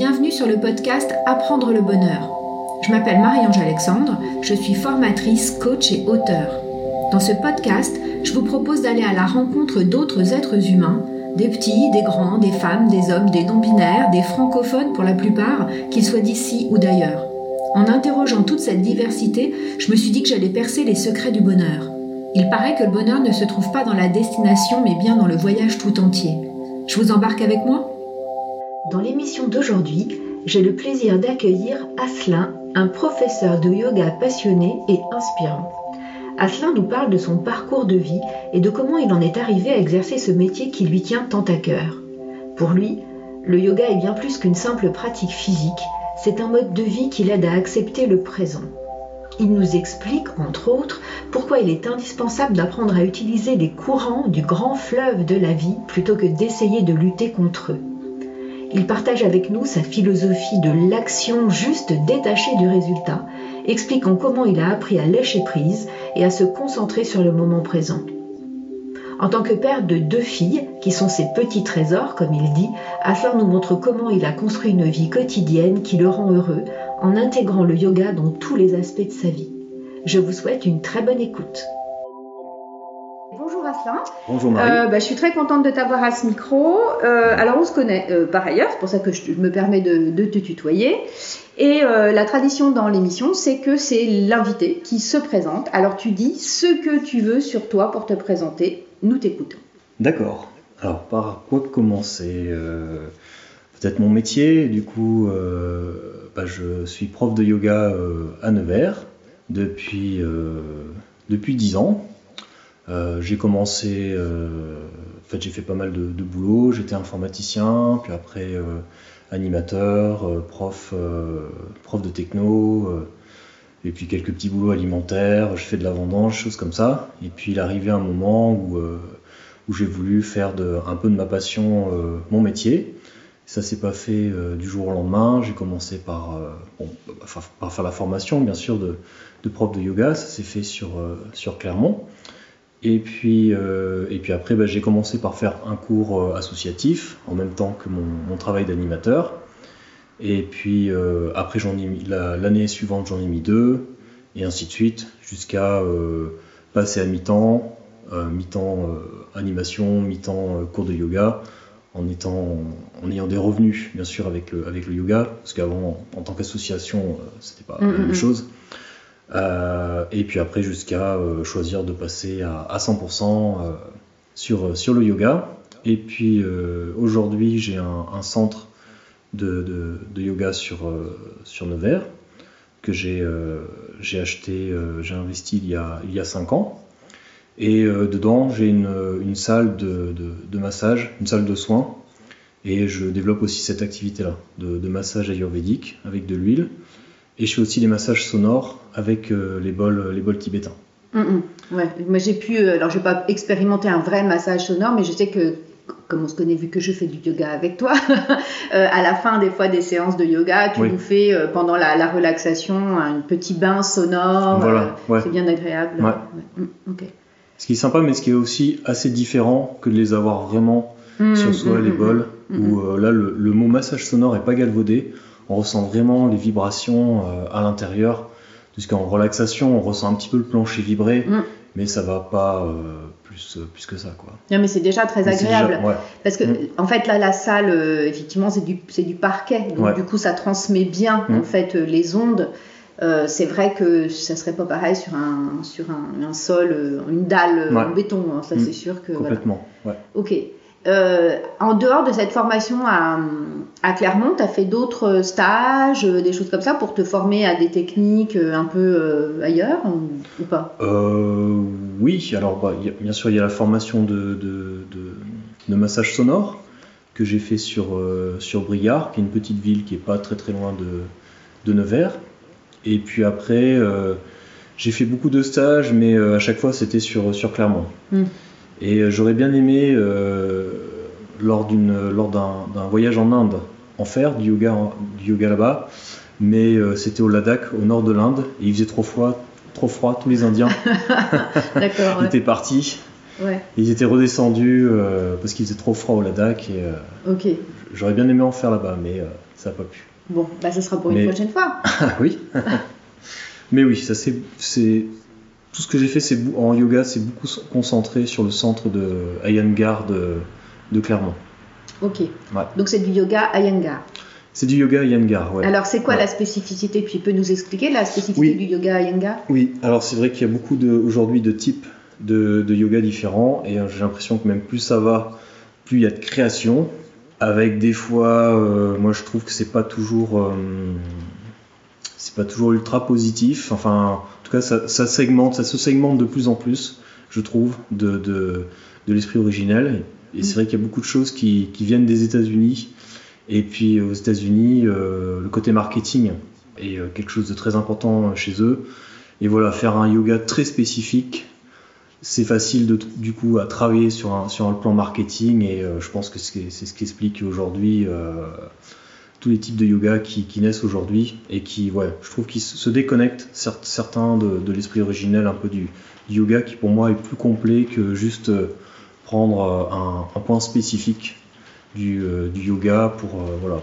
bienvenue sur le podcast Apprendre le bonheur. Je m'appelle Marie-Ange Alexandre, je suis formatrice, coach et auteur. Dans ce podcast, je vous propose d'aller à la rencontre d'autres êtres humains, des petits, des grands, des femmes, des hommes, des non-binaires, des francophones pour la plupart, qu'ils soient d'ici ou d'ailleurs. En interrogeant toute cette diversité, je me suis dit que j'allais percer les secrets du bonheur. Il paraît que le bonheur ne se trouve pas dans la destination mais bien dans le voyage tout entier. Je vous embarque avec moi? Dans l'émission d'aujourd'hui, j'ai le plaisir d'accueillir Aslin, un professeur de yoga passionné et inspirant. Aslin nous parle de son parcours de vie et de comment il en est arrivé à exercer ce métier qui lui tient tant à cœur. Pour lui, le yoga est bien plus qu'une simple pratique physique, c'est un mode de vie qui l'aide à accepter le présent. Il nous explique, entre autres, pourquoi il est indispensable d'apprendre à utiliser les courants du grand fleuve de la vie plutôt que d'essayer de lutter contre eux. Il partage avec nous sa philosophie de l'action juste détachée du résultat, expliquant comment il a appris à lâcher prise et à se concentrer sur le moment présent. En tant que père de deux filles, qui sont ses petits trésors, comme il dit, Aslan nous montre comment il a construit une vie quotidienne qui le rend heureux en intégrant le yoga dans tous les aspects de sa vie. Je vous souhaite une très bonne écoute. Bonjour Marie. Euh, bah, je suis très contente de t'avoir à ce micro. Euh, alors on se connaît euh, par ailleurs, c'est pour ça que je me permets de, te tutoyer. Et la tradition dans l'émission, c'est que c'est l'invité qui se présente. Alors tu dis ce que tu veux sur toi pour te présenter. Nous t'écoutons. D'accord. Alors par quoi commencer Peut-être mon métier. Du coup, bah, je suis prof de yoga à Nevers depuis, depuis 10 ans. Euh, j'ai commencé, euh, en fait j'ai fait pas mal de, boulot, j'étais informaticien, puis après euh, animateur, prof, prof de techno, et puis quelques petits boulots alimentaires, je fais de la vendange, choses comme ça. Et puis il arrivé un moment où, j'ai voulu faire un peu de ma passion mon métier. Ça s'est pas fait du jour au lendemain. J'ai commencé par, faire la formation, bien sûr, de, prof de yoga. Ça s'est fait sur Clermont. Et puis, euh, et puis après, bah, j'ai commencé par faire un cours euh, associatif en même temps que mon, travail d'animateur. Et puis euh, après, j'en ai l'année suivante, j'en ai mis deux, et ainsi de suite, jusqu'à passer à mi-temps, mi-temps animation, mi-temps cours de yoga, en, étant, en ayant des revenus, bien sûr, avec le, avec le yoga, parce qu'avant, en tant qu'association, c'était pas la mm, même mm, mm. chose. Euh, et puis après jusqu'à euh, choisir de passer à, 100% euh, sur, le yoga. Et puis aujourd'hui j'ai un, centre de, yoga sur, sur Nevers que j'ai acheté, j'ai investi il y, a, il y a 5 ans. Et dedans, j'ai une, salle de, massage, une salle de soins. Et je développe aussi cette activité-là, de, massage ayurvédique avec de l'huile. Et je fais aussi des massages sonores avec euh, les, bols, les bols tibétains. Mm, mm. ouais, moi j'ai pu, euh, alors je n'ai pas expérimenté un vrai massage sonore, mais je sais que comme on se connaît vu que je fais du yoga avec toi, euh, à la fin des fois des séances de yoga, tu nous fais pendant la, relaxation un petit bain sonore. Voilà, c'est bien agréable. Mm, ce qui est sympa, mais ce qui est aussi assez différent que de les avoir vraiment sur soi, les bols, où là le, le, mot massage sonore est pas galvaudé on ressent vraiment les vibrations euh, à l'intérieur. Puisqu'en relaxation, on ressent un petit peu le plancher vibrer, mm. mais ça va pas euh, plus, euh, plus que ça. Quoi. Non, mais c'est déjà très agréable. Parce que, mm. en fait, là, la salle, effectivement, c'est du, du parquet. Donc, du coup, ça transmet bien, mm. en fait, les ondes. c'est vrai que ça serait pas pareil sur un, sur un, sol, une dalle en béton. Hein. ça, c'est sûr que. Complètement. Ok. Euh, en dehors de cette formation à, Clermont, tu as fait d'autres stages, euh, des choses comme ça, pour te former à des techniques euh, un peu ailleurs ou, pas? Oui, alors bah, bien sûr, il y a la formation de, de, massage sonore que j'ai fait sur, sur Briard, qui est une petite ville qui n'est pas très très loin de, Nevers. Et puis après, j'ai fait beaucoup de stages, mais à chaque fois, c'était sur, sur Clermont. Hmm. Et euh, j'aurais bien aimé, euh, lors d'un voyage en Inde, en faire du yoga, du yoga là-bas, mais euh, c'était au Ladakh, au nord de l'Inde, et il faisait trop froid, trop froid, tous les Indiens étaient partis. Ils étaient redescendus parce qu'il faisait trop froid au Ladakh. Et, j'aurais bien aimé en faire là-bas, mais ça n'a pas pu. Bon, bah ce sera pour une prochaine fois. Ah oui. mais oui, ça c'est tout ce que j'ai fait c'est en yoga, c'est beaucoup concentré sur le centre de Ayangar de, de Clermont. Ok. Donc c'est du yoga Ayangar. C'est du yoga Iyengar, ouais. Alors, c'est quoi la spécificité? Puis, tu peux nous expliquer la spécificité du yoga Iyengar? Oui, alors c'est vrai qu'il y a beaucoup aujourd'hui de types de, yoga différents, et euh, j'ai l'impression que même plus ça va, plus il y a de création, avec des fois, euh, moi je trouve que c'est pas toujours, euh, c'est pas toujours ultra positif. Enfin, en tout cas, ça, segmente, ça se segmente de plus en plus, je trouve, de, de, l'esprit originel. Et c'est vrai qu'il y a beaucoup de choses qui, viennent des États-Unis et puis aux États-Unis, euh, le côté marketing est euh, quelque chose de très important chez eux. Et voilà, faire un yoga très spécifique, c'est facile de, du coup à travailler sur un, sur un plan marketing et euh, je pense que c'est ce qui explique aujourd'hui tous les types de yoga qui, naissent aujourd'hui et qui, ouais, je trouve qu'ils se déconnectent certains de, l'esprit originel un peu du, yoga qui pour moi est plus complet que juste prendre un point spécifique euh, du, yoga pour euh, voilà.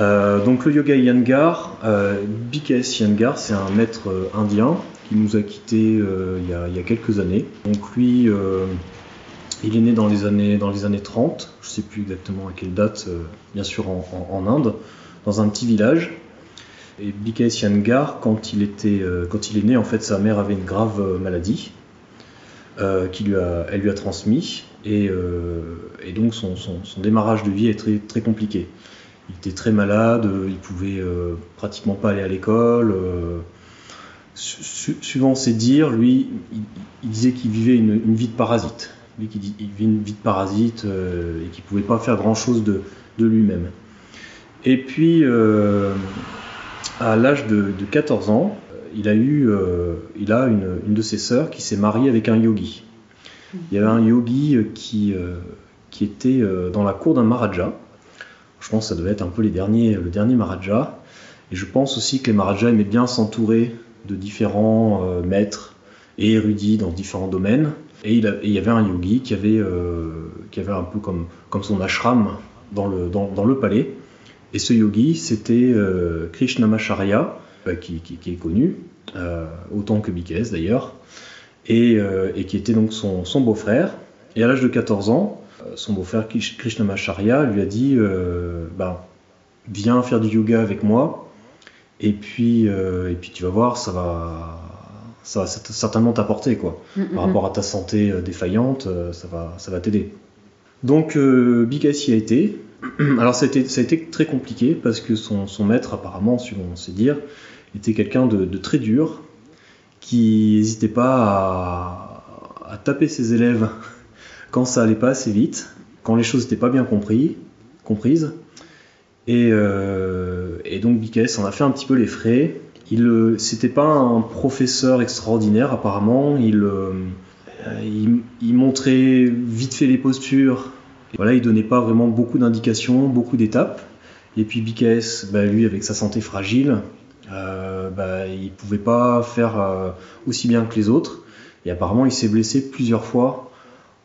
Euh, donc le yoga Yangar, BKS Yangar, c'est un maître indien qui nous a quittés il y, a, quelques années. Donc lui, il est né dans les années, dans les années 30, je ne sais plus exactement à quelle date, bien sûr en, Inde, dans un petit village. Et quand il, était, quand il est né, en fait, sa mère avait une grave maladie qui lui a, elle lui a transmis. Euh, et, donc son, démarrage de vie est très, compliqué. Il était très malade, il pouvait euh, pratiquement pas aller à l'école. Euh, suivant ses dires, lui, il, disait qu'il vivait une, vie de parasite. Lui, qui vivait une vie de parasite et qu'il pouvait pas faire grand-chose de, lui-même. Et puis, à l'âge de, 14 ans, il a eu, il a une, une de ses sœurs qui s'est mariée avec un yogi. Il y avait un yogi euh, qui, euh, qui était euh, dans la cour d'un Maharaja. Je pense que ça devait être un peu les derniers, le dernier Maharaja. Et je pense aussi que les Maharajas aimaient bien s'entourer de différents maîtres et érudits dans différents domaines. Et il, y avait un yogi qui avait, qui avait un peu comme, comme son ashram dans le, dans, le palais. Et ce yogi, c'était Krishnamacharya, qui, qui, est connu, autant que Bikes d'ailleurs. Euh, et, qui était donc son, beau-frère. Et à l'âge de 14 ans, euh, son beau-frère Krishnamacharya lui a dit euh, ben, Viens faire du yoga avec moi, et puis, et puis tu vas voir, ça va, ça va certainement t'apporter quoi. Mm, mm, Par rapport à ta santé défaillante, ça va, ça va t'aider. Donc Bikassi a été. Alors ça a, été, ça a été très compliqué parce que son, maître, apparemment, suivant ses dires, était quelqu'un de, de, très dur, qui n'hésitait pas à, taper ses élèves quand ça allait pas assez vite, quand les choses n'étaient pas bien compris, comprises. Et, euh, donc BKS en a fait un petit peu les frais. Il c'était pas un professeur extraordinaire apparemment. Il, euh, montrait vite fait les postures. Voilà, il donnait pas vraiment beaucoup d'indications, beaucoup d'étapes. Et puis BKS, bah, lui avec sa santé fragile, euh, bah, il pouvait pas faire euh, aussi bien que les autres. Et apparemment, il s'est blessé plusieurs fois,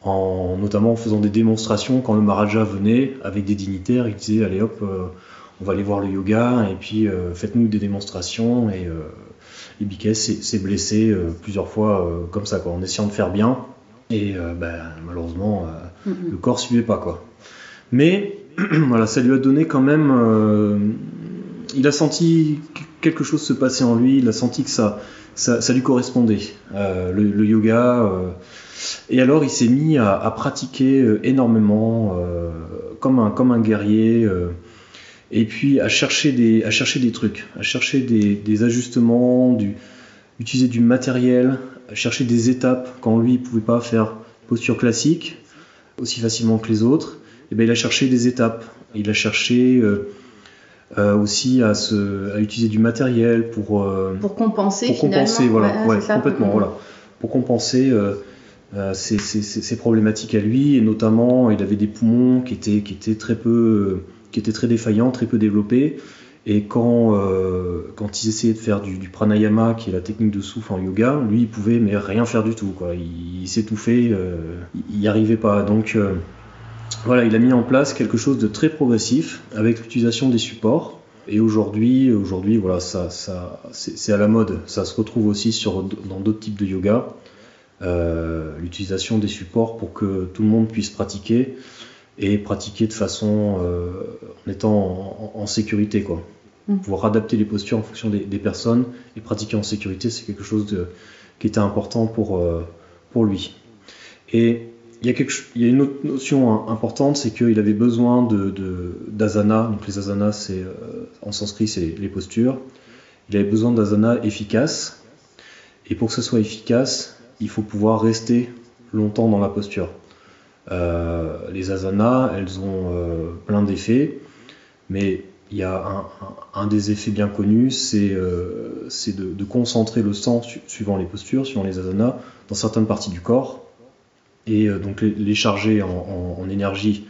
en, notamment en faisant des démonstrations quand le Maharaja venait avec des dignitaires. Il disait Allez hop, euh, on va aller voir le yoga et puis euh, faites-nous des démonstrations. Et Ibikes s'est blessé plusieurs fois comme ça, quoi, en essayant de faire bien. Et bah, malheureusement, le corps suivait pas. Quoi. Mais voilà, ça lui a donné quand même. il a senti quelque chose se passait en lui, il a senti que ça, ça, lui correspondait, euh, le, yoga. Euh. et alors il s'est mis à, pratiquer euh, énormément, comme, un, comme un guerrier, et puis à chercher, des, à chercher des trucs, à chercher des, ajustements, du, utiliser du matériel, à chercher des étapes quand lui il pouvait pas faire posture classique aussi facilement que les autres. Et eh bien, il a cherché des étapes, il a cherché euh, aussi à, se, à utiliser du matériel pour euh, pour compenser pour compenser voilà. Ouais, complètement voilà. Pour compenser euh, ces, problématiques à lui. Et notamment il avait des poumons qui étaient qui étaient très peu qui étaient très défaillants très peu développés et quand quand ils essayaient de faire du, pranayama qui est la technique de souffle en yoga lui il pouvait mais rien faire du tout il, s'étouffait il n'y arrivait pas donc Voilà, il a mis en place quelque chose de très progressif avec l'utilisation des supports. Et aujourd'hui, aujourd'hui, voilà, ça, c'est à la mode. Ça se retrouve aussi sur, dans d'autres types de yoga. Euh, l'utilisation des supports pour que tout le monde puisse pratiquer et pratiquer de façon euh, en étant en, sécurité, quoi. Mm. Pouvoir adapter les postures en fonction des, personnes et pratiquer en sécurité, c'est quelque chose de, qui était important pour, euh, pour lui. Et il y, a quelque, il y a une autre notion importante, c'est qu'il avait besoin de, d'asana. Donc les asanas, c'est, euh, en sanskrit, c'est les postures. Il avait besoin d'asanas efficaces. Et pour que ce soit efficace, il faut pouvoir rester longtemps dans la posture. Euh, les asanas, elles ont euh, plein d'effets, mais il y a un, des effets bien connus, c'est de, concentrer le sang suivant les postures, suivant les asanas, dans certaines parties du corps et euh, donc les, charger en, énergie,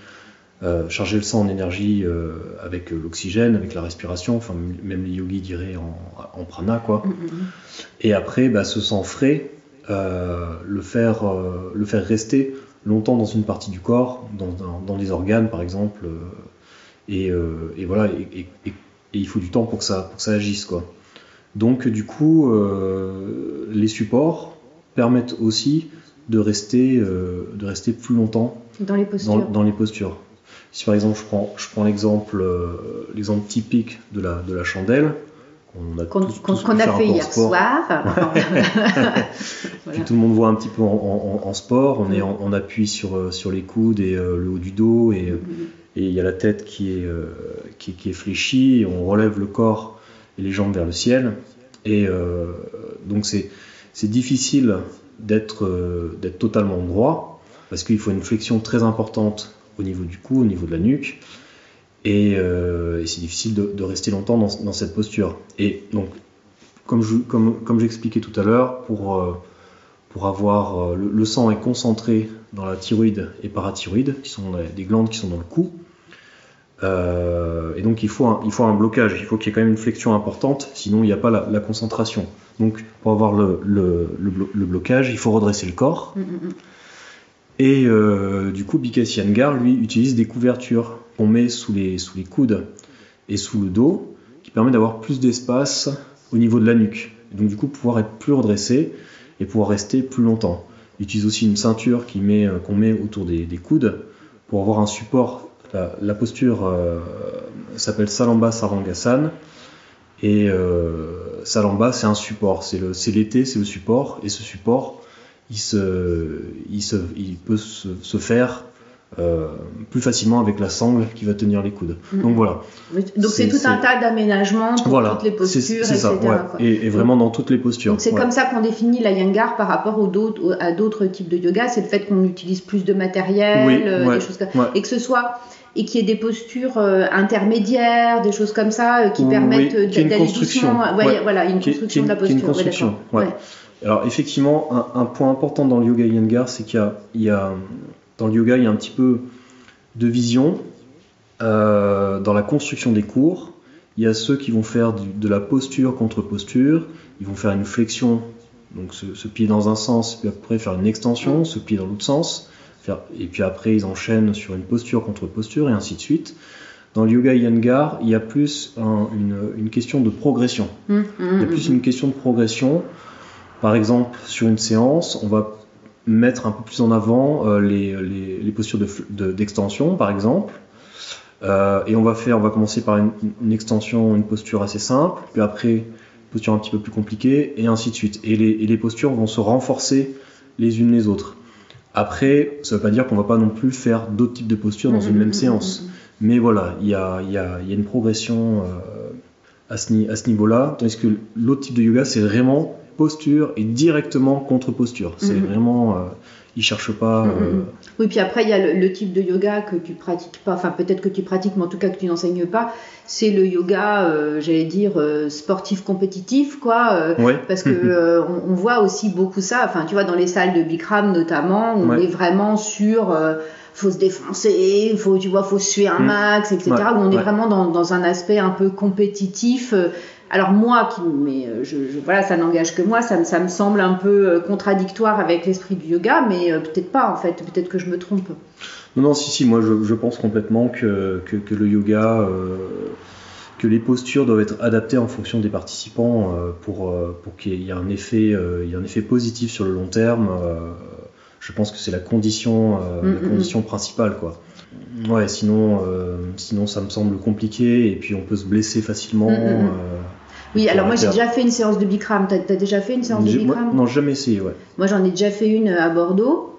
euh, charger le sang en énergie euh, avec l'oxygène, avec la respiration, enfin même les yogis diraient en, prana quoi. Mm, mm, mm. Et après, bah, ce sang frais, le, faire, le faire rester longtemps dans une partie du corps, dans, les organes par exemple, et, voilà, et, il faut du temps pour que ça, pour que ça agisse quoi. Donc du coup, les supports permettent aussi de rester, euh, de rester plus longtemps dans les postures. Dans, les postures. Si par exemple je prends, je prends l'exemple, euh, l'exemple typique de la, de la chandelle, qu'on a, fait hier soir. tout le monde voit un petit peu en, sport, on, est appuie sur, euh, sur les coudes et le haut du dos et il y a la tête qui est, qui, qui, est fléchie, et on relève le corps et les jambes vers le ciel. Et donc c'est, difficile euh, d'être totalement droit, parce qu'il faut une flexion très importante au niveau du cou, au niveau de la nuque, et, euh, c'est difficile de, rester longtemps dans, cette posture. Et donc, comme j'expliquais comme, tout à l'heure, pour, euh, pour avoir le, sang est concentré dans la thyroïde et parathyroïde, qui sont des glandes qui sont dans le cou, et donc il faut, un, il faut un blocage, il faut qu'il y ait quand même une flexion importante, sinon il n'y a pas la concentration. Donc, pour avoir le, le, blocage, il faut redresser le corps. Mm, mm, mm. Et euh, du coup, Bikasi lui, utilise des couvertures qu'on met sous les, coudes et sous le dos, qui permet d'avoir plus d'espace au niveau de la nuque. donc, du coup, pouvoir être plus redressé et pouvoir rester plus longtemps. Il utilise aussi une ceinture qu'on met, euh, qu'on met autour des, coudes pour avoir un support. La, posture euh, s'appelle Salamba Sarangasana et euh, Salamba, c'est un support. C'est l'été, c'est le support. Et ce support, il peut se, faire euh, plus facilement avec la sangle qui va tenir les coudes. Mm. Donc voilà. Donc c'est tout un tas d'aménagements pour toutes les postures, etc. Ça, et, vraiment dans toutes les postures. C'est comme ça qu'on définit la Yangar par rapport aux à d'autres types de yoga, c'est le fait qu'on utilise plus de matériel, euh, des choses comme... et que ce soit et qu'il y ait des postures euh, intermédiaires, des choses comme ça qui permettent d'aller doucement. Ouais, Voilà, une construction de la posture. Une construction, Alors effectivement, un, point important dans le yoga Iyengar, c'est qu'il y, a, dans le yoga, il y a un petit peu de vision euh, dans la construction des cours. Il y a ceux qui vont faire de la posture contre posture. Ils vont faire une flexion, donc ce, pied dans un sens, puis après faire une extension, ce pied dans l'autre sens et puis après ils enchaînent sur une posture contre posture et ainsi de suite. Dans le yoga Iyengar, il y a plus une, question de progression. Mmh, mmh, il y a plus mmh. une question de progression. Par exemple, sur une séance, on va mettre un peu plus en avant euh, les, postures d'extension, par exemple. Euh, et on va faire, on va commencer par une, extension, une posture assez simple, puis après une posture un petit peu plus compliquée, et ainsi de suite. et les postures vont se renforcer les unes les autres. Après, ça ne veut pas dire qu'on ne va pas non plus faire d'autres types de postures dans une même séance. Mais voilà, il y a, une progression euh, à ce, niveau-là. Tandis que l'autre type de yoga, c'est vraiment posture et directement contre posture. C'est vraiment. Euh, ils cherchent pas. Euh, oui, puis après, il y a le, type de yoga que tu pratiques pas, enfin peut-être que tu pratiques, mais en tout cas que tu n'enseignes pas. C'est le yoga, euh, j'allais dire, euh, sportif compétitif, quoi. Parce que on, voit aussi beaucoup ça, enfin, tu vois, dans les salles de Bikram notamment, on est vraiment sur faut se défoncer, faut, tu vois, faut suer un mm. max, etc. Où on est vraiment dans, dans, un aspect un peu compétitif alors moi, qui, mais je, voilà, ça n'engage que moi, ça, ça, me semble un peu contradictoire avec l'esprit du yoga, mais peut-être pas en fait, peut-être que je me trompe. Non, non, si, si, moi je, pense complètement que, que, le yoga, que les postures doivent être adaptées en fonction des participants pour, pour qu'il y ait un effet, il y ait un effet positif sur le long terme je pense que c'est la condition, euh, la mm, mm, condition mm. principale, quoi. Ouais, sinon, euh, sinon ça me semble compliqué et puis on peut se blesser facilement. Euh, oui, alors moi j'ai déjà fait une séance de Bikram. T'as as déjà fait une séance de Bikram? Non, jamais essayé, ouais. Moi j'en ai déjà fait une à Bordeaux.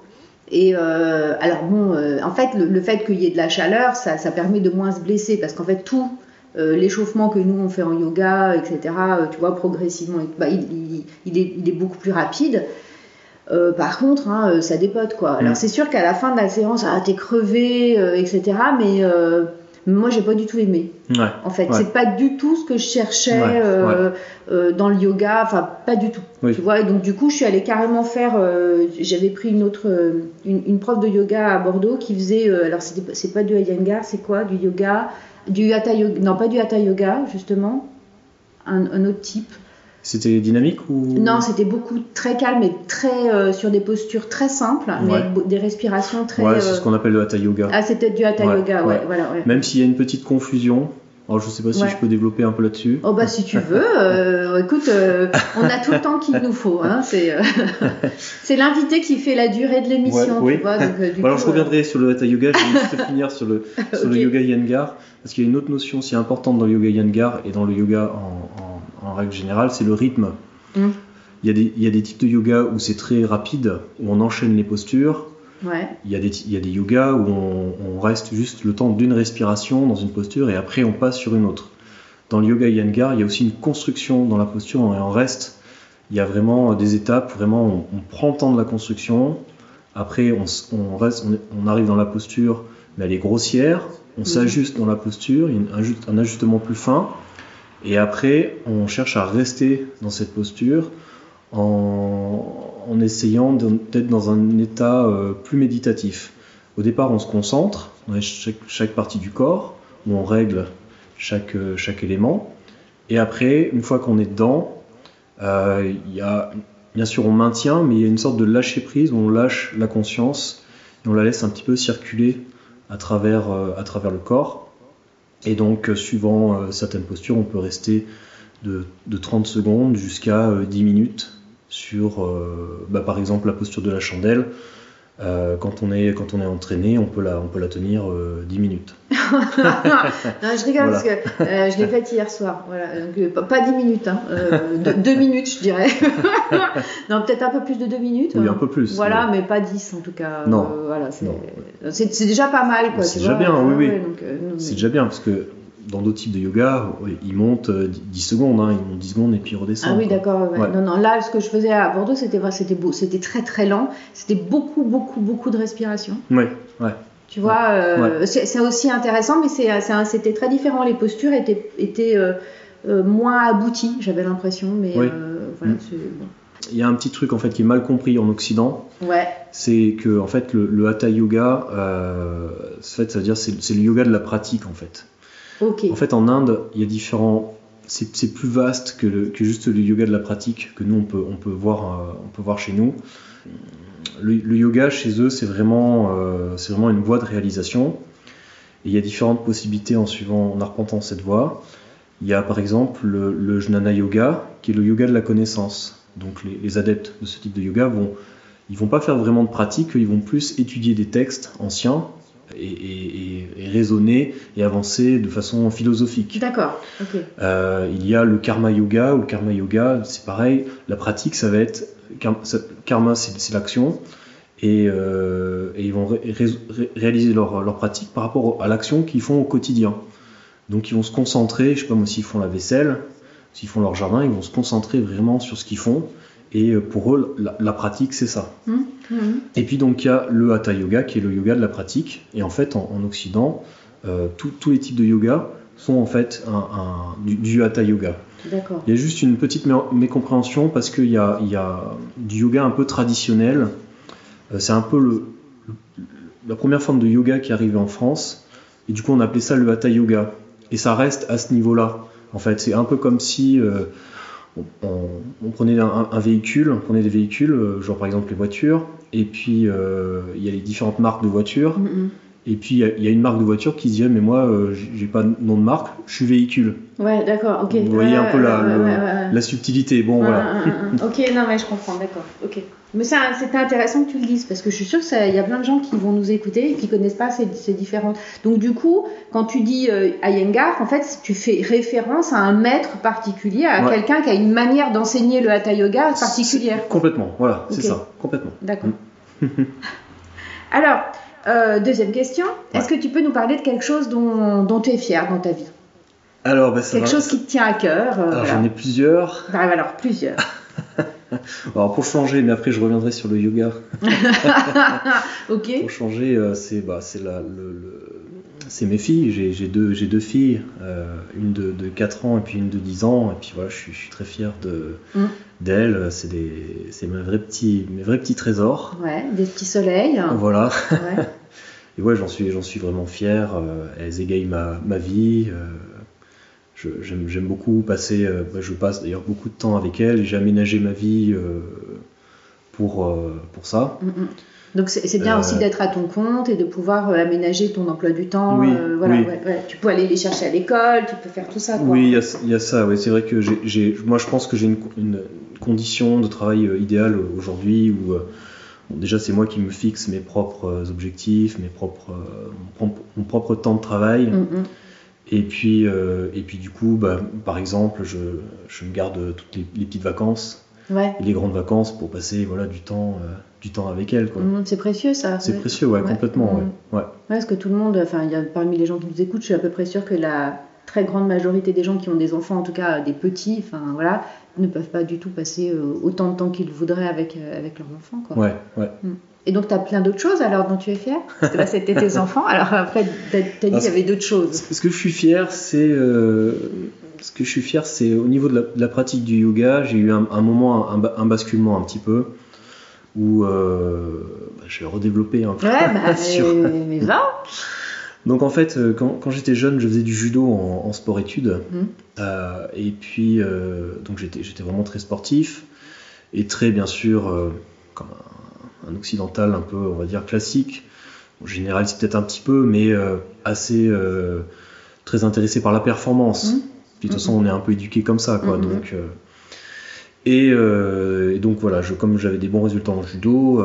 Et alors bon, en fait, le, fait qu'il y ait de la chaleur, ça, ça, permet de moins se blesser parce qu'en fait tout l'échauffement que nous on fait en yoga, etc. tu vois progressivement, bah, il, il, est, il, est, beaucoup plus rapide. Euh, par contre, hein, euh, ça dépote quoi. Alors mm. c'est sûr qu'à la fin de la séance, ah, t'es crevé, euh, etc. Mais moi, j'ai pas du tout aimé. en fait, c'est pas du tout ce que je cherchais dans le yoga. Enfin, pas du tout. Tu vois. Et donc du coup, je suis allée carrément faire. J'avais pris une autre, une, prof de yoga à Bordeaux qui faisait. alors c'est pas du Iyengar, c'est quoi Du yoga, du hatha yoga. Non, pas du hatha yoga justement. un autre type. C'était dynamique ou? Non, c'était beaucoup très calme et très euh, sur des postures très simples, mais avec des respirations très. Ouais, c'est ce euh, qu'on appelle le hatha yoga. Ah, c'était du hatha yoga, ouais, voilà. Même s'il y a une petite confusion. Alors, je sais pas si je peux développer un peu là-dessus. Oh bah si tu veux, euh, écoute, on a tout le temps qu'il nous faut. Hein, c'est l'invité qui fait la durée de l'émission. oui. alors je reviendrai sur le hatha yoga. Je vais juste finir sur le sur le yoga yangar parce qu'il y a une autre notion aussi importante dans le yoga yangar et dans le yoga en en règle générale, c'est le rythme. Mm. Il, y a des, il, y a des, types de yoga où c'est très rapide, où on enchaîne les postures. Il, y a des, il y a des yogas où on, reste juste le temps d'une respiration dans une posture et après on passe sur une autre. Dans le yoga Iyengar, il y a aussi une construction dans la posture et on reste. Il y a vraiment des étapes, vraiment on, prend le temps de la construction. Après on, on reste, on, arrive dans la posture, mais elle est grossière. On mm. s'ajuste dans la posture, il y a un ajustement plus fin. Et après, on cherche à rester dans cette posture en, essayant d'être dans un état euh, plus méditatif. Au départ, on se concentre dans chaque, partie du corps, où on règle chaque, euh, chaque élément. Et après, une fois qu'on est dedans, euh, bien sûr, on maintient, mais il y a une sorte de lâcher prise où on lâche la conscience et on la laisse un petit peu circuler à travers le corps. Et donc, euh, suivant euh, certaines postures, on peut rester de, 30 secondes jusqu'à 10 euh, minutes sur, bah, par exemple, la posture de la chandelle. Quand, on est, quand on est entraîné, on peut la, on peut la tenir 10 minutes. non, je rigole parce que je l'ai faite hier soir. Voilà. pas 10 minutes, hein, 2 minutes, je dirais. non, peut-être un peu plus de 2 minutes. Oui, un peu plus. Voilà, mais pas 10 en tout cas. Non. voilà, c'est déjà pas mal. C'est déjà bien, oui, oui. c'est déjà bien parce que dans d'autres types de yoga, ils montent 10 secondes, hein, ils montent 10 secondes et puis redescendent. Ah oui, d'accord. Non, non, là, ce que je faisais à Bordeaux, c'était c'était beau, c'était très très lent, c'était beaucoup, beaucoup, beaucoup de respiration. Oui, ouais. Tu vois, euh, c'est aussi intéressant, mais c'était très différent. Les postures étaient, étaient euh, euh, moins abouties, j'avais l'impression, mais voilà, mm. bon. Il y a un petit truc en fait qui est mal compris en Occident. Ouais. C'est que en fait le, hatha yoga, euh, fait, ça veut dire c'est le yoga de la pratique en fait. En fait, en Inde, il y a différents. C'est plus vaste que, juste le yoga de la pratique que nous on peut, voir, on peut voir chez nous le, yoga chez eux, c'est vraiment, euh, vraiment une voie de réalisation. Et il y a différentes possibilités en suivant, en arpentant cette voie. Il y a par exemple le, Jnana Yoga, qui est le yoga de la connaissance. Donc les, adeptes de ce type de yoga vont, ils vont pas faire vraiment de pratique, ils vont plus étudier des textes anciens et, raisonner et avancer de façon philosophique. D'accord. Euh, il y a le karma yoga ou le karma yoga, c'est pareil. La pratique, ça va être karma, c'est l'action. Euh, et, ils vont réaliser leur, pratique par rapport à l'action qu'ils font au quotidien. Donc ils vont se concentrer, je sais pas moi, s'ils font la vaisselle, s'ils font leur jardin, ils vont se concentrer vraiment sur ce qu'ils font. Et euh, pour eux, la, pratique, c'est ça. Mmh, mmh. Et puis donc il y a le Hatha Yoga, qui est le yoga de la pratique. Et en fait, en, Occident, euh, tous les types de yoga sont en fait un, du Hatha Yoga. Il y a juste une petite mécompréhension parce qu'il y a, du yoga un peu traditionnel. Euh, c'est un peu le, la première forme de yoga qui est arrivée en France. Et du coup, on appelait ça le hatha yoga. Et ça reste à ce niveau-là. En fait, c'est un peu comme si euh, on, prenait un, un véhicule, on prenait des véhicules, euh, genre par exemple les voitures, et puis euh, il y a les différentes marques de voitures, Mm, et puis il y a- il y, a une marque de voiture qui se dit, mais moi, euh, j'ai pas de nom de marque, je suis véhicule. Ouais, d'accord, ok. Vous voyez Ouais, un peu ouais, la, ouais, le- la subtilité. Bon, voilà. Ok, non, mais je comprends, d'accord. Ok. Mais ça, c'était intéressant que tu le dises parce que je suis sûre qu'il y a plein de gens qui vont nous écouter et qui connaissent pas ces, ces différentes. Donc, du coup, quand tu dis euh, Iyengar, en fait, tu fais référence à un maître particulier, à Ouais. quelqu'un qui a une manière d'enseigner le Hatha Yoga particulière. Complètement, voilà, c'est ça, complètement. D'accord. Alors, euh, deuxième question. Ouais. Est-ce que tu peux nous parler de quelque chose dont, dont tu es fier dans ta vie? Alors, bah, ça Quelque va- chose qui te tient à cœur euh, Alors, voilà. j'en ai plusieurs. Bah, alors, plusieurs. Alors, pour changer, mais après, je reviendrai sur le yoga. ok. Pour changer, euh, c'est bah, c'est la- le, le- c'est mes filles. J'ai deux, deux filles, euh, une de, de 4 ans et puis une de 10 ans. Et puis voilà, je suis, je suis très fier de- Mm. d'elles. C'est des- c'est mes vrais petits, mes vrais petits trésors. Ouais, des petits soleils. Voilà. Ouais. Et ouais, j'en suis, suis vraiment fier. euh, elles égayent ma, ma vie. euh, J'aime beaucoup passer, euh, bah, je passe d'ailleurs beaucoup de temps avec elles. J'ai aménagé ma vie euh, pour, euh, pour ça. Mm, mm. Donc c'est bien Euh, aussi d'être à ton compte et de pouvoir aménager ton emploi du temps. Oui, euh, voilà, oui. ouais, ouais. Tu peux aller les chercher à l'école, tu peux faire tout ça. Quoi. Oui, il y a, il y a ça. Ouais, c'est vrai que j'ai- moi, je pense que j'ai une, une condition de travail idéale aujourd'hui où bon, déjà c'est moi qui me fixe mes propres objectifs, mes propres, mon, propre- mon propre temps de travail. Mm, mm. Et puis, euh, et puis du coup, bah, par exemple, je, je me garde toutes les, les petites vacances Ouais. et les grandes vacances pour passer voilà, du, temps, euh, du temps avec. Mm, c'est précieux ça. C'est ouais. précieux, ouais, Ouais. complètement. Mm. Ouais. Parce que tout le monde, enfin, y a parmi les gens qui nous écoutent, je suis à peu près sûre que la très grande majorité des gens qui ont des enfants, en tout cas des petits, enfin voilà, ne peuvent pas du tout passer euh, autant de temps qu'ils voudraient avec, avec leur enfant. Quoi. Ouais, ouais. Et donc, tu as plein d'autres choses alors dont tu es fier Parce que là, c'était tes enfants. Alors après, tu as, dit qu'il y avait d'autres choses. Ce que je suis fier, c'est euh, ce que je suis fier, c'est au niveau de la, de la pratique du yoga, j'ai eu un, un moment, un, ba- un basculement un petit peu où euh, bah, je vais redévelopper un peu. Ouais, bah, sur- mais va Donc en fait, euh, quand, quand j'étais jeune, je faisais du judo en, en sport-études. Mhm. Euh, et puis, donc j'étais j'étais vraiment très sportif et très, bien sûr, comme un, un occidental un peu, on va dire, classique. On généralise peut-être un petit peu, mais euh, assez euh, très intéressé par la performance. Puis de toute façon, on est un peu éduqué comme ça, quoi. Mhm. Donc, euh, et, et donc voilà, je, comme j'avais des bons résultats en judo,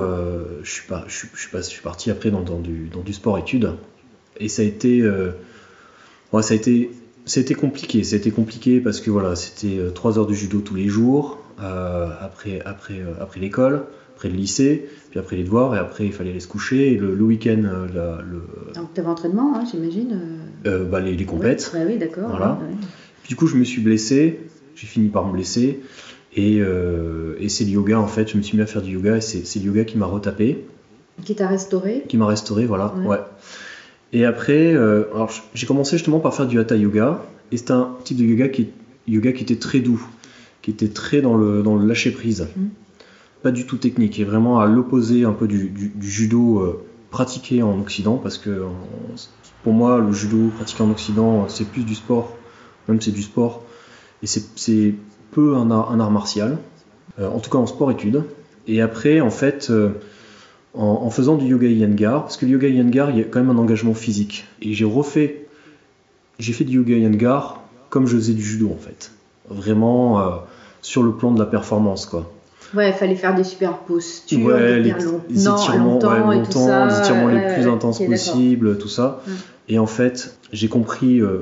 je, suis pas, je, suis, je, suis pas- je suis parti après dans, dans du, dans du sport-études. Et ça a été, ouais, ça a été, été compliqué. Ça a été compliqué parce que voilà, c'était euh, trois heures de judo tous les jours, après, après, après l'école, après le lycée, puis après les devoirs, et après il fallait aller se coucher. Et le, le week-end, euh, la- le, Donc, tu avais entraînement, hein, j'imagine euh, euh, bah, les, les compètes. Ouais, oui, d'accord. Voilà. ouais, ouais. Du coup, je me suis blessé, j'ai fini par me blesser, et, euh, et c'est le yoga en fait, je me suis mis à faire du yoga, et c'est c'est le yoga qui m'a retapé, Qui t'a restauré qui m'a restauré, voilà, Ouais. Et après, euh, alors j'ai commencé justement par faire du hatha yoga, et c'était un type de yoga qui, yoga qui était très doux, qui était très dans le, dans le lâcher prise, Mhm. Pas du tout technique, et vraiment à l'opposé un peu du, judo euh, pratiqué en Occident, parce que pour moi, le judo pratiqué en Occident, c'est plus du sport, même c'est du sport, et c'est- peu un art, martial, euh, en tout cas en sport-études. Et après, en fait, euh, en, faisant du yoga Iyengar, parce que le yoga Iyengar, il y a quand même un engagement physique. Et j'ai refait, j'ai fait du yoga Iyengar comme je faisais du judo en fait. Vraiment euh, sur le plan de la performance quoi. Ouais, il fallait faire des super postures, Ouais, des les, long- les non, étirements, longtemps ouais, et tout longtemps, ça. les étirements ouais, les plus intenses possibles, tout ça. Et en fait, j'ai compris, euh,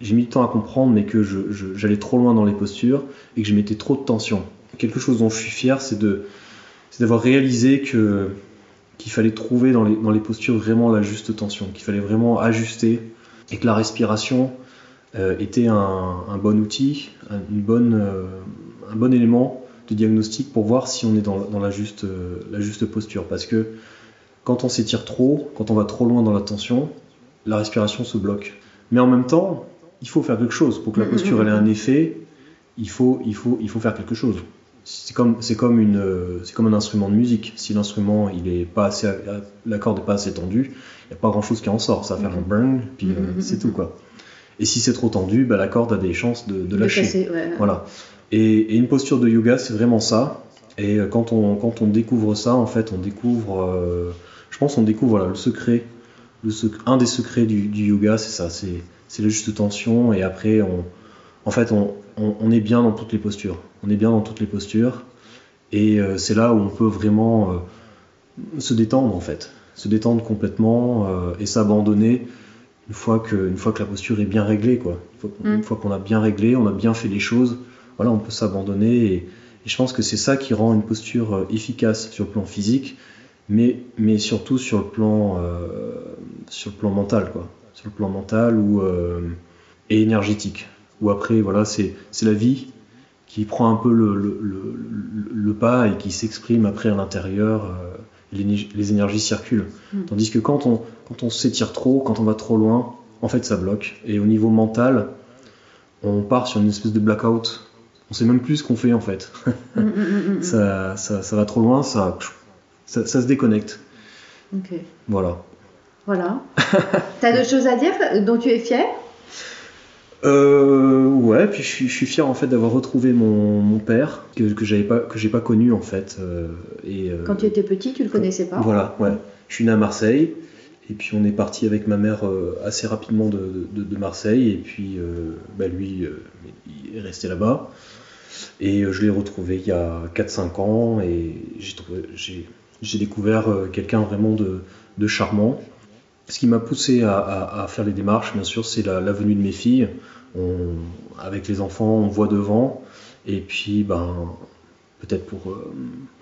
j'ai mis du temps à comprendre, mais que je- je- j'allais trop loin dans les postures et que je mettais trop de tension. Quelque chose dont je suis fier, c'est de, c'est d'avoir réalisé que qu'il fallait trouver dans les, dans les postures vraiment la juste tension, qu'il fallait vraiment ajuster et que la respiration euh, était un, un bon outil, un, une bonne, euh, un bon élément de diagnostic pour voir si on est dans, dans la, juste, euh, la juste posture. Parce que quand on s'étire trop, quand on va trop loin dans la tension, la respiration se bloque. Mais en même temps, il faut faire quelque chose. Pour que la Mm, posture elle ait un effet, il faut, il faut, il faut faire quelque chose. C'est comme, c'est comme, une, euh, c'est comme un instrument de musique. Si l'instrument, il est pas assez, la corde n'est pas assez tendue, il n'y a pas grand chose qui en sort. Ça va faire un burn, puis euh, mm, c'est tout quoi. Et si c'est trop tendu, bah, la corde a des chances de, de lâcher. ouais. Voilà. Et, et une posture de yoga, c'est vraiment ça. Et euh, quand on, quand on découvre ça, en fait, on découvre, euh, je pense, on découvre voilà, le secret, le sec- un des secrets du, du yoga, c'est ça, c'est, la juste tension. Et après, on, en fait, on, on, on est bien dans toutes les postures. On est bien dans toutes les postures. Et euh, c'est là où on peut vraiment euh, se détendre, en fait, se détendre complètement et s'abandonner une fois que, une fois que la posture est bien réglée, quoi. Une fois, Mm. une fois qu'on a bien réglé, on a bien fait les choses, voilà, on peut s'abandonner. Et, et je pense que c'est ça qui rend une posture euh, efficace sur le plan physique, mais, mais surtout sur le plan, euh, sur le plan mental, quoi. Sur le plan mental ou, euh, et énergétique. Ou après, voilà, c'est la vie qui prend un peu le, le, le- le- le pas et qui s'exprime après à l'intérieur. euh, les, les énergies circulent. Mm. Tandis que quand on, quand on s'étire trop, quand on va trop loin, en fait, ça bloque. Et au niveau mental, on part sur une espèce de blackout. On sait même plus ce qu'on fait en fait. Mm, mm, mm, ça, ça, ça va trop loin, ça, ça, ça se déconnecte. Ok. Voilà. Voilà. T'as d'autres choses à dire dont tu es fier? Euh, ouais, puis je suis, je suis fier en fait d'avoir retrouvé mon, mon père que, que j'avais pas que j'ai pas connu en fait. euh, et, euh, Quand tu étais petit, tu le connaissais pas? Voilà, ouais. Je suis né à Marseille et puis on est parti avec ma mère euh, assez rapidement de, de- de Marseille et puis bah, lui il est resté là-bas et euh, je l'ai retrouvé il y a 4-5 ans et j'ai découvert euh, quelqu'un vraiment de, charmant. Ce qui m'a poussé à, faire les démarches, bien sûr, c'est la, venue de mes filles. Avec les enfants, on voit devant. Et puis, ben, peut-être pour, euh,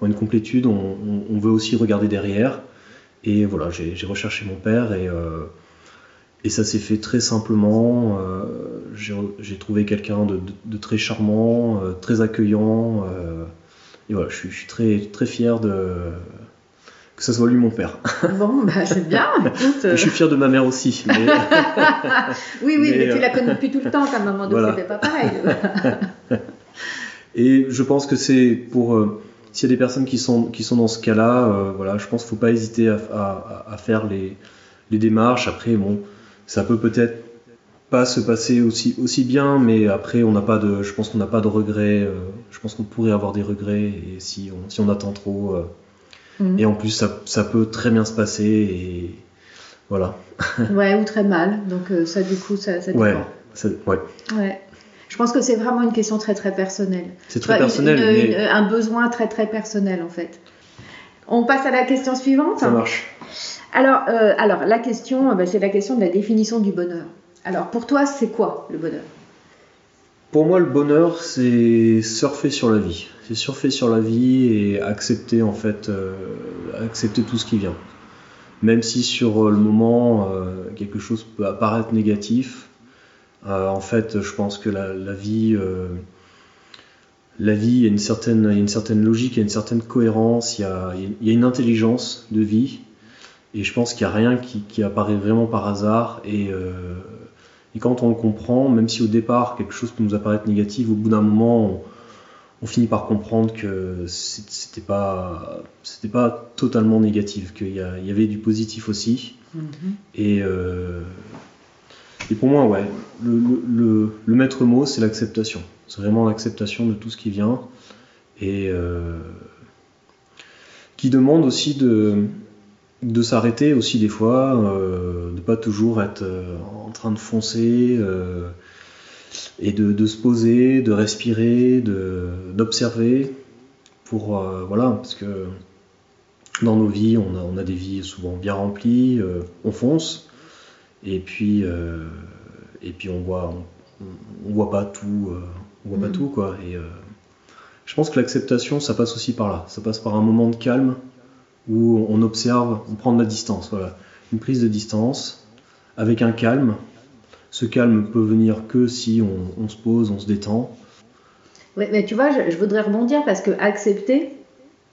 une complétude, on, on- veut aussi regarder derrière. Et voilà, j'ai recherché mon père et, et ça s'est fait très simplement. Euh, j'ai trouvé quelqu'un de, de- de très charmant, euh, très accueillant. euh, et voilà, je suis, je suis très, très fier de que ça soit lui mon père. Bon, bah c'est bien. Écoute, euh, je suis fier de ma mère aussi. mais- Oui, oui, mais, mais, tu euh, la connais depuis tout le temps, ta maman, donc Voilà. c'était pas pareil. Et je pense que c'est pour. euh, S'il y a des personnes qui sont, qui sont dans ce cas-là, voilà, je pense qu'il ne faut pas hésiter à, à- à faire les, les démarches. Après, bon, ça peut peut-être pas se passer aussi, aussi bien, mais après, on n'a pas de, je pense qu'on n'a pas de regrets. euh, je pense qu'on pourrait avoir des regrets et si on, si on attend trop. euh, Mhm. et en plus, ça, ça peut très bien se passer. Et voilà. Ouais, ou très mal. Donc euh, ça, du coup, ça, ça dépend. Ouais, ça- ouais. Ouais. Je pense que c'est vraiment une question très très personnelle. c'est très une- personnel, une- mais une- un besoin très très personnel en fait. On passe à la question suivante. ça marche. Alors, euh, alors la question, euh, bah, c'est la question de la définition du bonheur. Alors pour toi, c'est quoi le bonheur? Pour moi, le bonheur, c'est surfer sur la vie. C'est surfer sur la vie et accepter en fait, euh, accepter tout ce qui vient. Même si sur le moment quelque chose peut apparaître négatif, en fait, je pense que la, vie, la il y a une certaine, logique, il y a une certaine cohérence, il y a une intelligence de vie. Et je pense qu'il n'y a rien qui, qui apparaît vraiment par hasard. Et, euh, et quand on le comprend, même si au départ quelque chose peut nous apparaître négatif, au bout d'un moment, on, on finit par comprendre que c'était pas, c'était pas totalement négatif, qu'il y, a- il y avait du positif aussi. Et, euh, et pour moi, ouais, le, le- le- le maître mot, c'est l'acceptation. C'est vraiment l'acceptation de tout ce qui vient. Et euh, qui demande aussi de, de s'arrêter aussi des fois, euh, de pas toujours être euh, en train de foncer, euh, et de, de se poser, de respirer, de- d'observer, pour, voilà, parce que dans nos vies, on a, on a des vies souvent bien remplies, on fonce, et puis, et puis on voit, on, on voit pas tout, on voit pas tout quoi. Et je pense que l'acceptation, ça passe aussi par là. Ça passe par un moment de calme où on observe, on prend de la distance, voilà, une prise de distance avec un calme. Ce calme peut venir que si on, se pose, on se détend. Ouais, mais tu vois, je, voudrais rebondir parce que accepter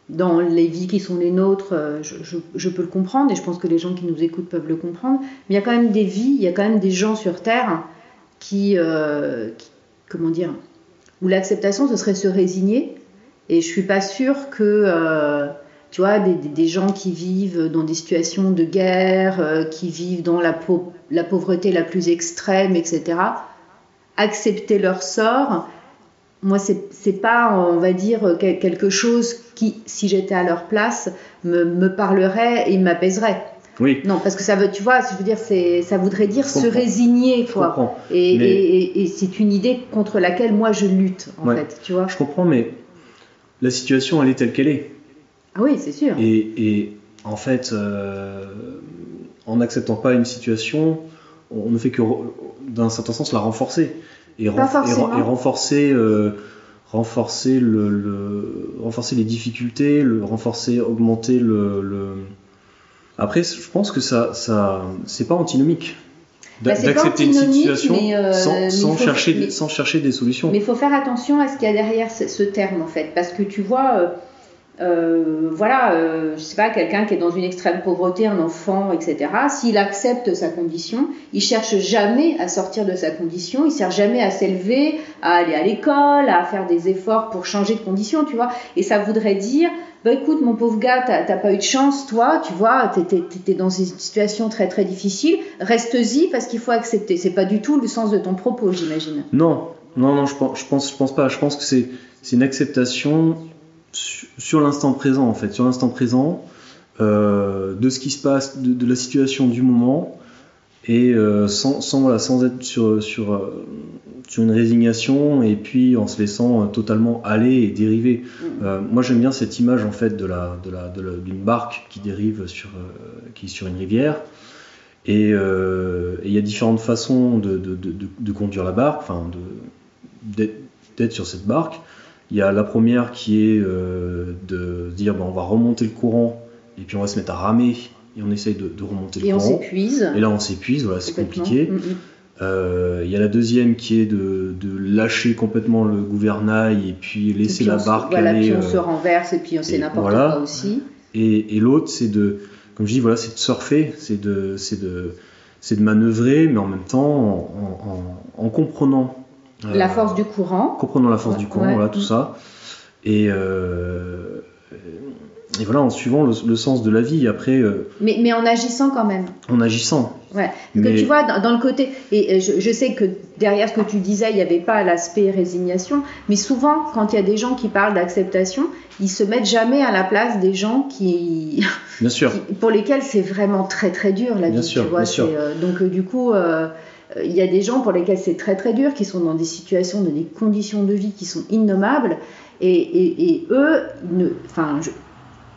dans les vies qui sont les nôtres, euh, je, peux le comprendre et je pense que les gens qui nous écoutent peuvent le comprendre. Mais il y a quand même des vies, il y a quand même des gens sur Terre qui, euh, comment dire, où l'acceptation ce serait se résigner. Et je suis pas sûre que euh, tu vois, des, gens qui vivent dans des situations de guerre, euh, qui vivent dans la, la, pauvreté la plus extrême, etc., accepter leur sort, moi, c'est pas, on va dire, quelque chose qui, si j'étais à leur place, me, me parlerait et m'apaiserait. Oui. Non, parce que ça veut, tu vois, je veux dire, ça voudrait dire se résigner, quoi. Et, et, c'est une idée contre laquelle moi je lutte, en fait, tu vois. Je comprends, mais la situation, elle est telle qu'elle est. Ah oui, c'est sûr. Et, en fait, euh, en n'acceptant pas une situation, on ne fait que, d'un certain sens, la renforcer. Et, renforcer, euh, renforcer, le, renforcer les difficultés, le, renforcer, augmenter le, Après, je pense que ça, ça c'est pas antinomique bah, d'accepter une situation euh, sans, chercher, sans chercher des solutions. Mais il faut faire attention à ce qu'il y a derrière ce, terme, en fait. Parce que tu vois, euh, voilà, euh, je sais pas, quelqu'un qui est dans une extrême pauvreté, un enfant, etc. S'il accepte sa condition, il cherche jamais à sortir de sa condition, il cherche jamais à s'élever, à aller à l'école, à faire des efforts pour changer de condition, tu vois. Et ça voudrait dire, bah écoute, mon pauvre gars, t'as pas eu de chance, toi, tu vois, t'étais dans une situation très très difficile, reste-y parce qu'il faut accepter. C'est pas du tout le sens de ton propos, j'imagine. Non, non, non, je pense, je pense, pense pas. Je pense que c'est une acceptation sur l'instant présent en fait, sur l'instant présent euh, de ce qui se passe, de, la situation du moment et euh, sans, sans, sans être sur, sur, euh, sur, une résignation et puis en se laissant totalement aller et dériver. Mm. moi j'aime bien cette image en fait de la, de la, d'une barque qui dérive sur, qui sur une rivière et il y a différentes façons de, de, de conduire la barque, enfin d'être sur cette barque. Il y a la première qui est euh, de dire bon, on va remonter le courant et puis on va se mettre à ramer et on essaye de, remonter le courant. Et on s'épuise. Et là on s'épuise, voilà, c'est compliqué. Mm, mm. Euh, il y a la deuxième qui est de, lâcher complètement le gouvernail et puis laisser la barque voilà, aller. Puis on se renverse et puis on sait n'importe quoi aussi. Et, et l'autre c'est de, comme je dis, voilà, c'est de surfer, c'est de, c'est de, c'est de manœuvrer, mais en même temps en, en comprenant la force du courant. Comprenons la force du courant, voilà, tout ça. Et, euh, et voilà, en suivant le, sens de la vie. Après. Euh, mais, mais en agissant quand même. En agissant. Ouais. Parce que tu vois, dans, le côté. Et je, je, sais que derrière ce que tu disais, il n'y avait pas l'aspect résignation. Mais souvent, quand il y a des gens qui parlent d'acceptation, ils se mettent jamais à la place des gens qui. Bien sûr. pour lesquels c'est vraiment très très dur la vie. Sûr, tu vois, bien sûr. Euh, donc, du coup. Euh, il y a des gens pour lesquels c'est très très dur, qui sont dans des situations, dans des conditions de vie qui sont innommables, et, eux, ne, enfin,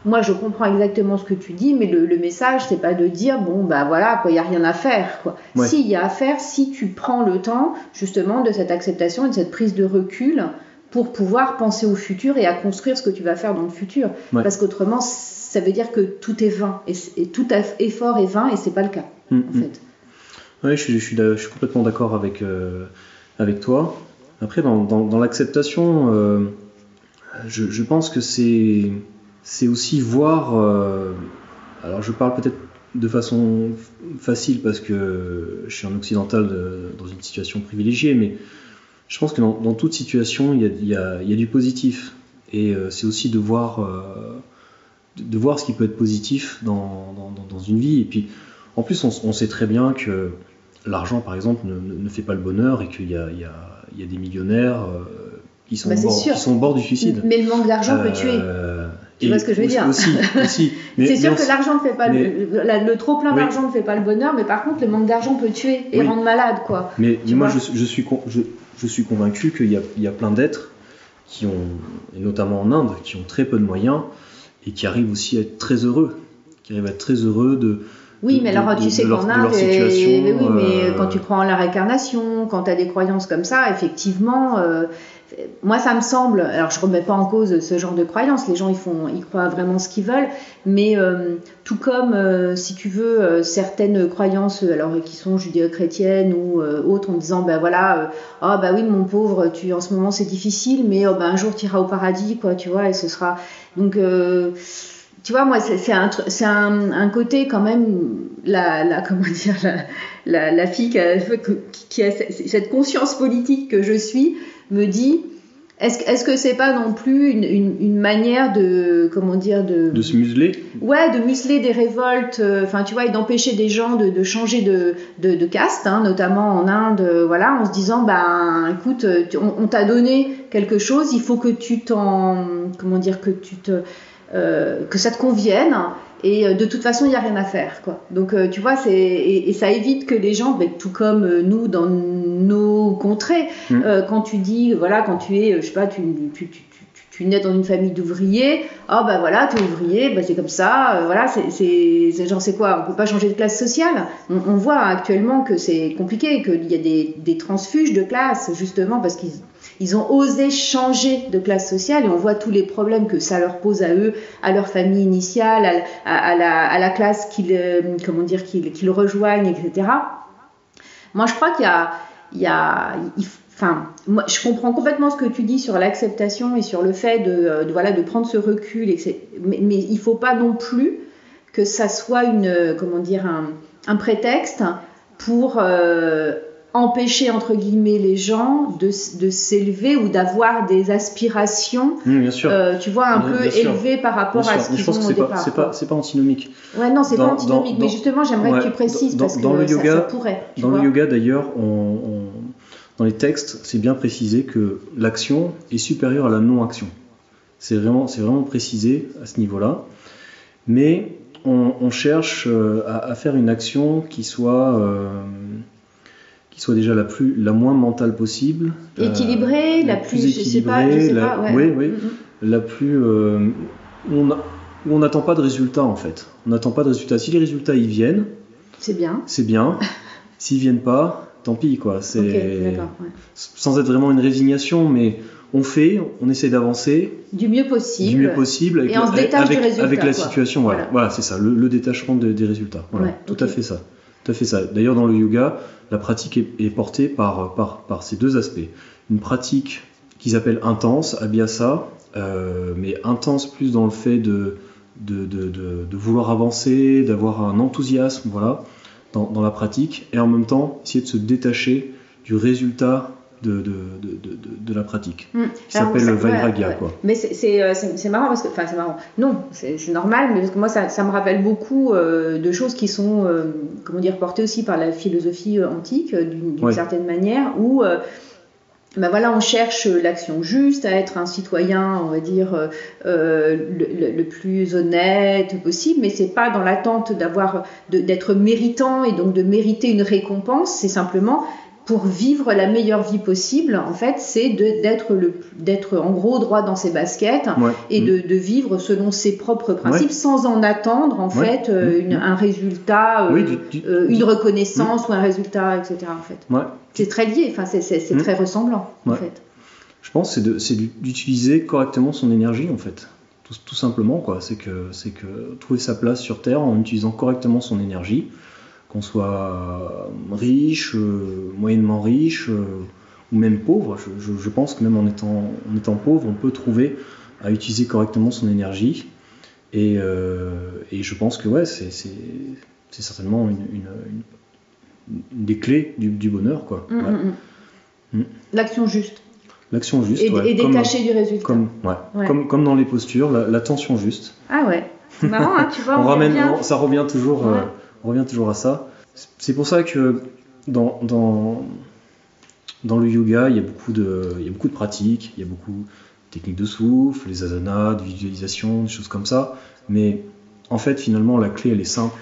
moi je comprends exactement ce que tu dis, mais le, message c'est pas de dire bon bah voilà il y a rien à faire quoi. Si il y a à faire, si tu prends le temps justement de cette acceptation et de cette prise de recul pour pouvoir penser au futur et à construire ce que tu vas faire dans le futur, parce qu'autrement ça veut dire que tout est vain et, tout effort est vain et c'est pas le cas mm, en mm. fait. Oui, je, suis, complètement d'accord avec, euh, toi. Après, dans, l'acceptation, euh, je, pense que c'est, aussi voir. Euh, alors, je parle peut-être de façon facile parce que je suis un occidental dans une situation privilégiée, mais je pense que dans, toute situation, il y, a, du positif. Et c'est aussi de voir, de, voir ce qui peut être positif dans, une vie. Et puis, en plus, on sait très bien que l'argent, par exemple, ne, fait pas le bonheur et qu'il y, a, des millionnaires euh, qui, sont bah, bord, qui, sont au bord du suicide. Mais le manque d'argent peut tuer. Euh, tu vois ce que je veux dire aussi, C'est sûr que l'argent ne fait pas le, trop plein d'argent ne fait pas le bonheur, mais par contre le manque d'argent peut tuer et rendre malade quoi. Mais moi je, suis je, suis convaincu qu'il y, a, plein d'êtres qui ont, et notamment en Inde, qui ont très peu de moyens et qui arrivent aussi à être très heureux, qui arrivent à être très heureux de, oui, mais alors tu sais qu'en Inde, oui, mais euh, quand tu en la réincarnation, quand tu as des croyances comme ça, effectivement, euh, moi ça me semble, alors je remets pas en cause ce genre de croyances, les gens ils font, ils croient vraiment ce qu'ils veulent, mais euh, tout comme si tu veux certaines croyances, alors qui sont judéo-chrétiennes ou autres, en disant ben voilà, ah bah oui mon pauvre, tu en ce moment c'est difficile, mais oh, ben, un jour tu iras au paradis quoi, tu vois, et ce sera donc tu vois, moi, c'est un, un, un, côté quand même, la, la comment dire, la, la, fille qui a, qui a, cette conscience politique que je suis, me dit, Est-ce est-ce que c'est pas non plus une, une, une manière de comment dire de De se museler. Ouais de museler des révoltes euh, enfin tu vois et d'empêcher des gens de, de changer de, de, de caste hein, notamment en Inde euh, voilà en se disant ben écoute euh, on, on t'a donné quelque chose il faut que tu t'en comment dire que tu te euh, que ça te convienne et euh, de toute façon il n'y a rien à faire quoi. Donc euh, tu vois c'est et, et ça évite que les gens ben, tout comme nous dans nos contrées Mm. euh, quand tu dis voilà quand tu es je sais pas tu, tu, tu, tu, tu- tu nais dans une famille d'ouvriers ah bah voilà t'es ouvrier bah c'est comme ça euh, voilà c'est c'est c'est genre c'est quoi? On peut pas changer de classe sociale? On, on voit actuellement que c'est compliqué qu'il y a des, des transfuges de classe justement parce qu'ils ils ont osé changer de classe sociale et on voit tous les problèmes que ça leur pose à eux, à leur famille initiale, à, la, classe qu'ils euh, comment dire qu'ils rejoignent, etc. Moi, je crois qu'il y a, il y a enfin, moi, je comprends complètement ce que tu dis sur l'acceptation et sur le fait de, euh, voilà de prendre ce recul, et mais, mais il faut pas non plus que ça soit une euh, comment dire un, prétexte pour empêcher entre guillemets les gens de, de s'élever ou d'avoir des aspirations Bien sûr. euh, tu vois un Bien- peu bien élevées par rapport à ce qu'ils je pense ont que au c'est pas, départ c'est pas, c'est pas antinomique. ouais non c'est pas antinomique dans- mais justement j'aimerais ouais, que tu précises dans- parce dans que le ça- yoga- ça, pourrait Dans vois. le yoga d'ailleurs, on- on- dans les textes, c'est bien précisé que l'action est supérieure à la non-action. C'est vraiment, c'est vraiment précisé à ce niveau-là. Mais on, on cherche euh, à, à faire une action qui soit, euh, qui soit déjà la, plus, la moins mentale possible. euh, équilibrée la plus je sais pas je équilibrée, sais la- pas ouais. oui, oui, Mhm. la plus euh, on a- on n'attend pas de résultats en fait. On n'attend pas de résultats. Si les résultats y viennent, c'est bien c'est bien. S'ils viennent pas, tant pis quoi. C'est ouais. sans être vraiment une résignation, mais on fait, on essaie d'avancer du mieux possible du mieux possible avec, Et on se détache avec, du résultat, avec la quoi. situation. Voilà, Voilà. voilà c'est ça, le, le détachement de- des résultats. Voilà, Ouais, tout à fait ça. Tout fait. D'ailleurs, dans le yoga, la pratique est, portée par, ces deux aspects. Une pratique qu'ils appellent intense, abhyasa, euh, mais intense plus dans le fait de vouloir avancer, d'avoir un enthousiasme, voilà, dans, dans la pratique, et en même temps essayer de se détacher du résultat de, de, de, de, de- de la pratique, qui Alors, s'appelle vairagya, ouais, ouais. quoi. Mais c'est- euh, c'est- marrant parce que, enfin c'est marrant, non, c'est normal, mais parce que moi ça, ça me rappelle beaucoup euh, de choses qui sont, euh, comment dire, portées aussi par la philosophie antique d'une Ouais. certaine manière, où euh, ben voilà, on cherche l'action juste, à être un citoyen, on va dire, euh, le, le- plus honnête possible, mais c'est pas dans l'attente d'avoir, d'être méritant et donc de mériter une récompense, c'est simplement pour vivre la meilleure vie possible, en fait, c'est d'être le, d'être en gros droit dans ses baskets Ouais. et Mm. de, de vivre selon ses propres principes sans en attendre en Ouais. fait euh, Mm. une- un résultat, euh, Oui, euh, une reconnaissance ou un résultat, etc. En fait, c'est très lié, enfin c'est, Mm. très ressemblant en fait. Je pense que c'est d'utiliser correctement son énergie en fait. Tout, tout simplement quoi. C'est que, c'est que trouver sa place sur Terre en utilisant correctement son énergie, qu'on soit riche, euh, moyennement riche euh, ou même pauvre. Je, je- je pense que même en étant, en étant pauvre, on peut trouver à utiliser correctement son énergie. Et, euh, et je pense que ouais, c'est, c'est, c'est certainement une, une- une- une des clés du, du bonheur quoi. Ouais. mm, mm. Mm. L'action juste L'action juste. et, ouais, et comme- détachée du résultat. comme, ouais. Ouais. Comme, comme dans les postures, la, la tension juste. Ah ouais, c'est marrant, hein, tu vois. on y ramène, revient. on- ça revient toujours, euh. On revient toujours à ça. C'est pour ça que dans, le yoga, il y, a beaucoup de, pratiques, il y a beaucoup de techniques de souffle, les asanas, de visualisation, des choses comme ça. Mais en fait, finalement, la clé, elle est simple.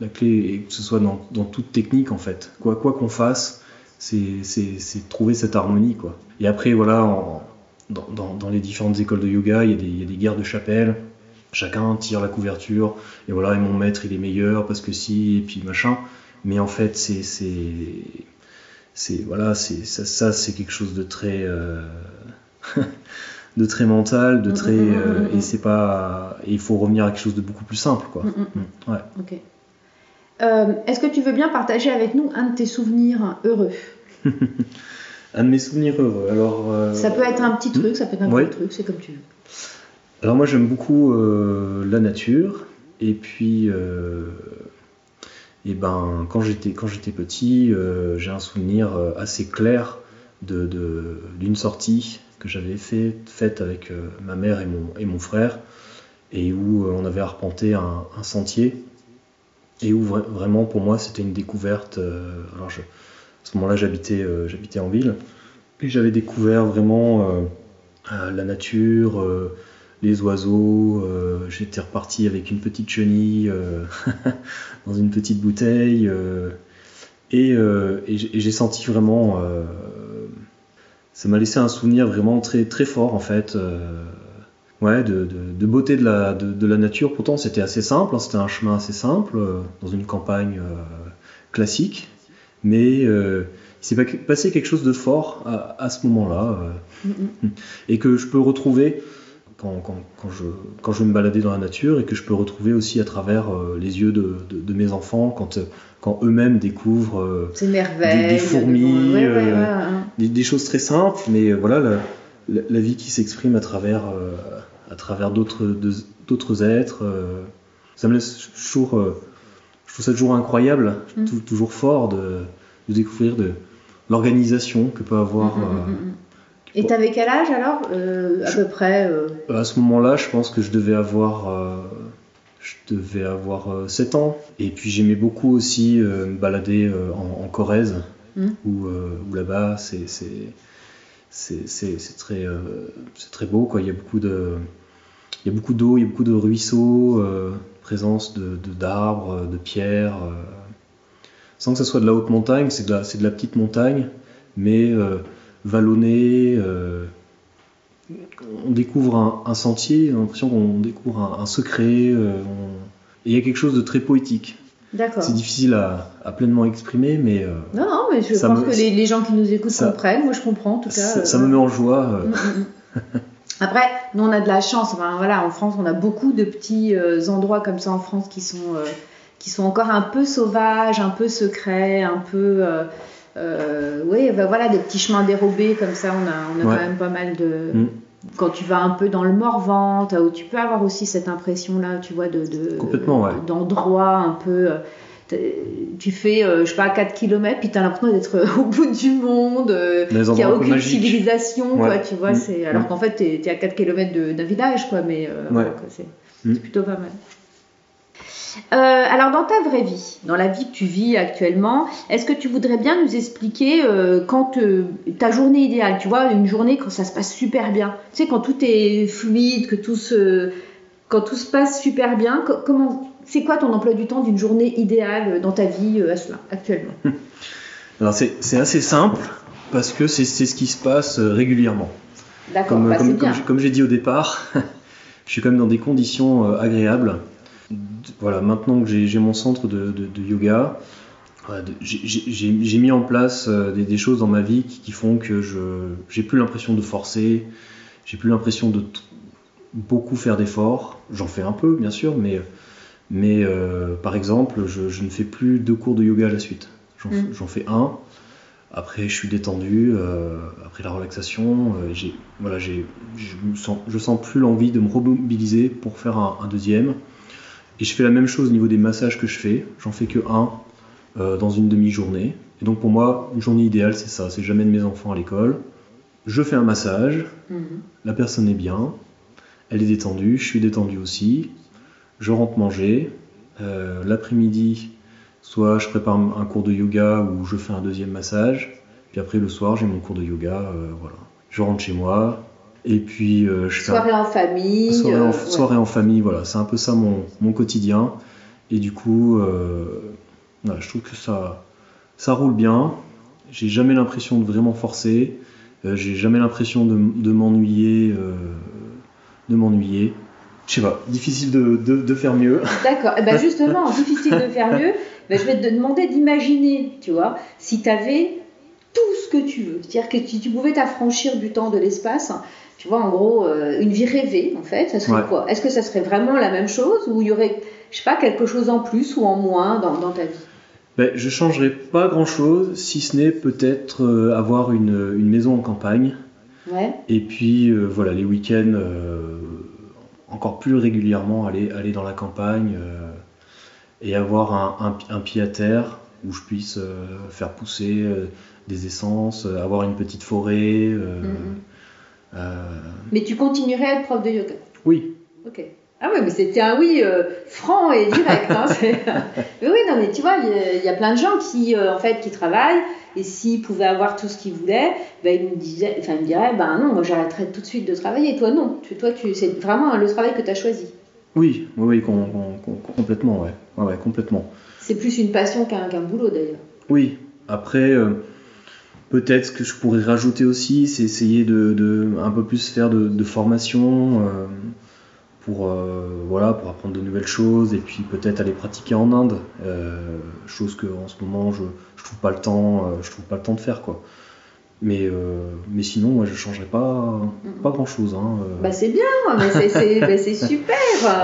La clé, et que ce soit dans, toute technique, en fait. Quoi qu'on fasse, c'est trouver cette harmonie, quoi. Et après, voilà, dans les différentes écoles de yoga, il y a des, il y a des guerres de chapelle. Chacun tire la couverture, et voilà, et mon maître, il est meilleur parce que si, et puis machin. Mais en fait, c'est c'est voilà, ça, ça, c'est quelque chose de très euh, de très mental, de très mm, mm, euh, mm, mm. et c'est pas il faut revenir à quelque chose de beaucoup plus simple, quoi. Ouais. Ok. Euh, Est-ce que tu veux bien partager avec nous un de tes souvenirs heureux? Un de mes souvenirs heureux. Alors euh, Ça peut être un petit truc, ça peut être un Ouais. gros truc, c'est comme tu veux. Alors moi j'aime beaucoup euh, la nature et puis euh, et ben quand j'étais quand j'étais petit euh, j'ai un souvenir assez clair de- d'une sortie que j'avais fait, faite avec ma mère et mon, et mon frère, et où on avait arpenté un, sentier, et où vraiment pour moi c'était une découverte. alors je, à ce moment-là j'habitais j'habitais en ville, et j'avais découvert vraiment la nature, les oiseaux. J'étais reparti avec une petite chenille dans une petite bouteille. Euh, et, j'ai senti vraiment. Euh, ça m'a laissé un souvenir vraiment très, très fort en fait. Euh, ouais, de, beauté de la, de, la nature. Pourtant, c'était assez simple, hein, c'était un chemin assez simple, dans une campagne classique. Mais il s'est passé quelque chose de fort à, ce moment-là. Et que je peux retrouver quand, quand, je, quand je me balader dans la nature et que je peux retrouver aussi à travers les yeux de, de mes enfants quand, quand eux-mêmes découvrent euh, des, fourmis, euh, des, choses très simples, mais euh, voilà la, vie qui s'exprime à travers, à travers d'autres, d'autres êtres. ça me laisse toujours, je trouve ça toujours incroyable, mm. toujours fort de, découvrir de l'organisation que peut avoir. Mm, mm, Et t'avais quel âge alors, à peu près À ce moment-là, je pense que je devais avoir je devais avoir 7 euh, ans. Et puis j'aimais beaucoup aussi euh, me balader euh, en, Corrèze, hmm. où, là-bas c'est c'est très, très beau. Quoi. Il y a beaucoup de, il y a beaucoup d'eau, il y a beaucoup de ruisseaux, présence d'arbres, de, de, pierres. sans que ce soit de la haute montagne, c'est de, la, de la petite montagne, mais vallonnée on découvre un, sentier, on a l'impression qu'on découvre un, secret, euh, et il y a quelque chose de très poétique. C'est difficile à, pleinement exprimer, mais. Euh, non, non, mais je pense que les, gens qui nous écoutent comprennent. Moi, je comprends en tout cas. Ça, me met en joie. Euh. Mm, mm, mm. Après, nous, on a de la chance. voilà, en France, on a beaucoup de petits endroits comme ça en France qui sont, qui sont encore un peu sauvages, un peu secrets, un peu. Euh, oui, ben voilà, des petits chemins dérobés comme ça, on a, on a quand même pas mal de. Mm. Quand tu vas un peu dans le Morvan, où tu peux avoir aussi cette impression-là, tu vois, de, d'endroit un peu. Euh, tu fais, euh, je sais pas, 4 km, puis tu as l'impression d'être au bout du monde, qu'il n'y a aucune civilisation, quoi, tu vois. Mm. C'est, alors mm. qu'en fait, tu es, à 4 km d'un village, quoi, mais c'est plutôt pas mal. Euh, alors dans ta vraie vie, dans la vie que tu vis actuellement, est-ce que tu voudrais bien nous expliquer euh, quand euh, ta journée idéale, tu vois, une journée quand ça se passe super bien, tu sais quand tout est fluide, que tout se, quand tout se passe super bien, comment, c'est quoi ton emploi du temps d'une journée idéale dans ta vie actuellement? Alors c'est assez simple parce que c'est ce qui se passe régulièrement. D'accord, comme, bah, comme, comme j'ai dit au départ, je suis quand même dans des conditions agréables voilà, maintenant que j'ai mon centre de, yoga, j'ai mis en place euh, des, choses dans ma vie qui, font que je j'ai plus l'impression de forcer, j'ai plus l'impression de beaucoup faire d'efforts. J'en fais un peu, bien sûr, mais, mais euh, par exemple, je, ne fais plus deux cours de yoga à la suite. J'en mm. fais un. Après, je suis détendu. Euh, après la relaxation, j'ai voilà, je, sens, je sens plus l'envie de me remobiliser pour faire un deuxième. Et je fais la même chose au niveau des massages que je fais. J'en fais que un euh, dans une demi-journée. Et donc pour moi, une journée idéale, c'est ça. C'est j'amène mes enfants à l'école. Je fais un massage. Mhm. La personne est bien. Elle est détendue. Je suis détendu aussi. Je rentre manger. Euh, l'après-midi, soit je prépare un cours de yoga ou je fais un deuxième massage. Puis après, le soir, j'ai mon cours de yoga. Euh, voilà. Je rentre chez moi, et puis, euh, je soirée en famille. Soirée en, euh, famille, voilà, c'est un peu ça mon, mon, quotidien. Et du coup, euh, je trouve que ça, ça roule bien. J'ai jamais l'impression de vraiment forcer. j'ai jamais l'impression de, de m'ennuyer. de m'ennuyer. Je sais pas, difficile de, de, de faire mieux. D'accord. Eh ben justement, difficile de faire mieux. Ben je vais te demander d'imaginer, tu vois, si tu avais tout ce que tu veux. C'est-à-dire que si tu pouvais t'affranchir du temps, de l'espace, tu vois, en gros, euh, une vie rêvée, en fait, ça serait quoi? Est-ce que ça serait vraiment la même chose ou il y aurait, je sais pas, quelque chose en plus ou en moins dans, dans ta vie? Ben, Je changerais pas grand-chose, si ce n'est peut-être euh, avoir une, une, maison en campagne. Ouais. Et puis, euh, voilà, les week-ends, encore plus régulièrement, aller, aller dans la campagne et avoir un, un, pied à terre où je puisse faire pousser des essences, avoir une petite forêt. Mm-hmm Mais tu continuerais à être prof de yoga? Oui. Ok. Ah oui, mais c'était un oui euh, franc et direct. Hein, mais oui, non, mais tu vois, il y, a plein de gens qui, euh, en fait, qui travaillent et s'ils pouvaient avoir tout ce qu'ils voulaient, ben, ils me disaient, enfin, ils me diraient, ben non, moi j'arrêterais tout de suite de travailler. Toi, non. Tu, toi, tu, c'est vraiment le travail que tu as choisi. Oui, oui, complètement, ouais. ouais. complètement. C'est plus une passion qu'un boulot d'ailleurs. Oui. Après, euh, peut-être que je pourrais rajouter aussi, c'est essayer de, un peu plus faire de, formation pour, euh, voilà, pour apprendre de nouvelles choses et puis peut-être aller pratiquer en Inde, euh, chose que en ce moment je, je trouve pas le temps, euh, je trouve pas le temps de faire quoi. Mais, euh, mais sinon, moi, je changerais pas, pas grand chose. Hein, euh. Bah, c'est bien, mais c'est bah, super.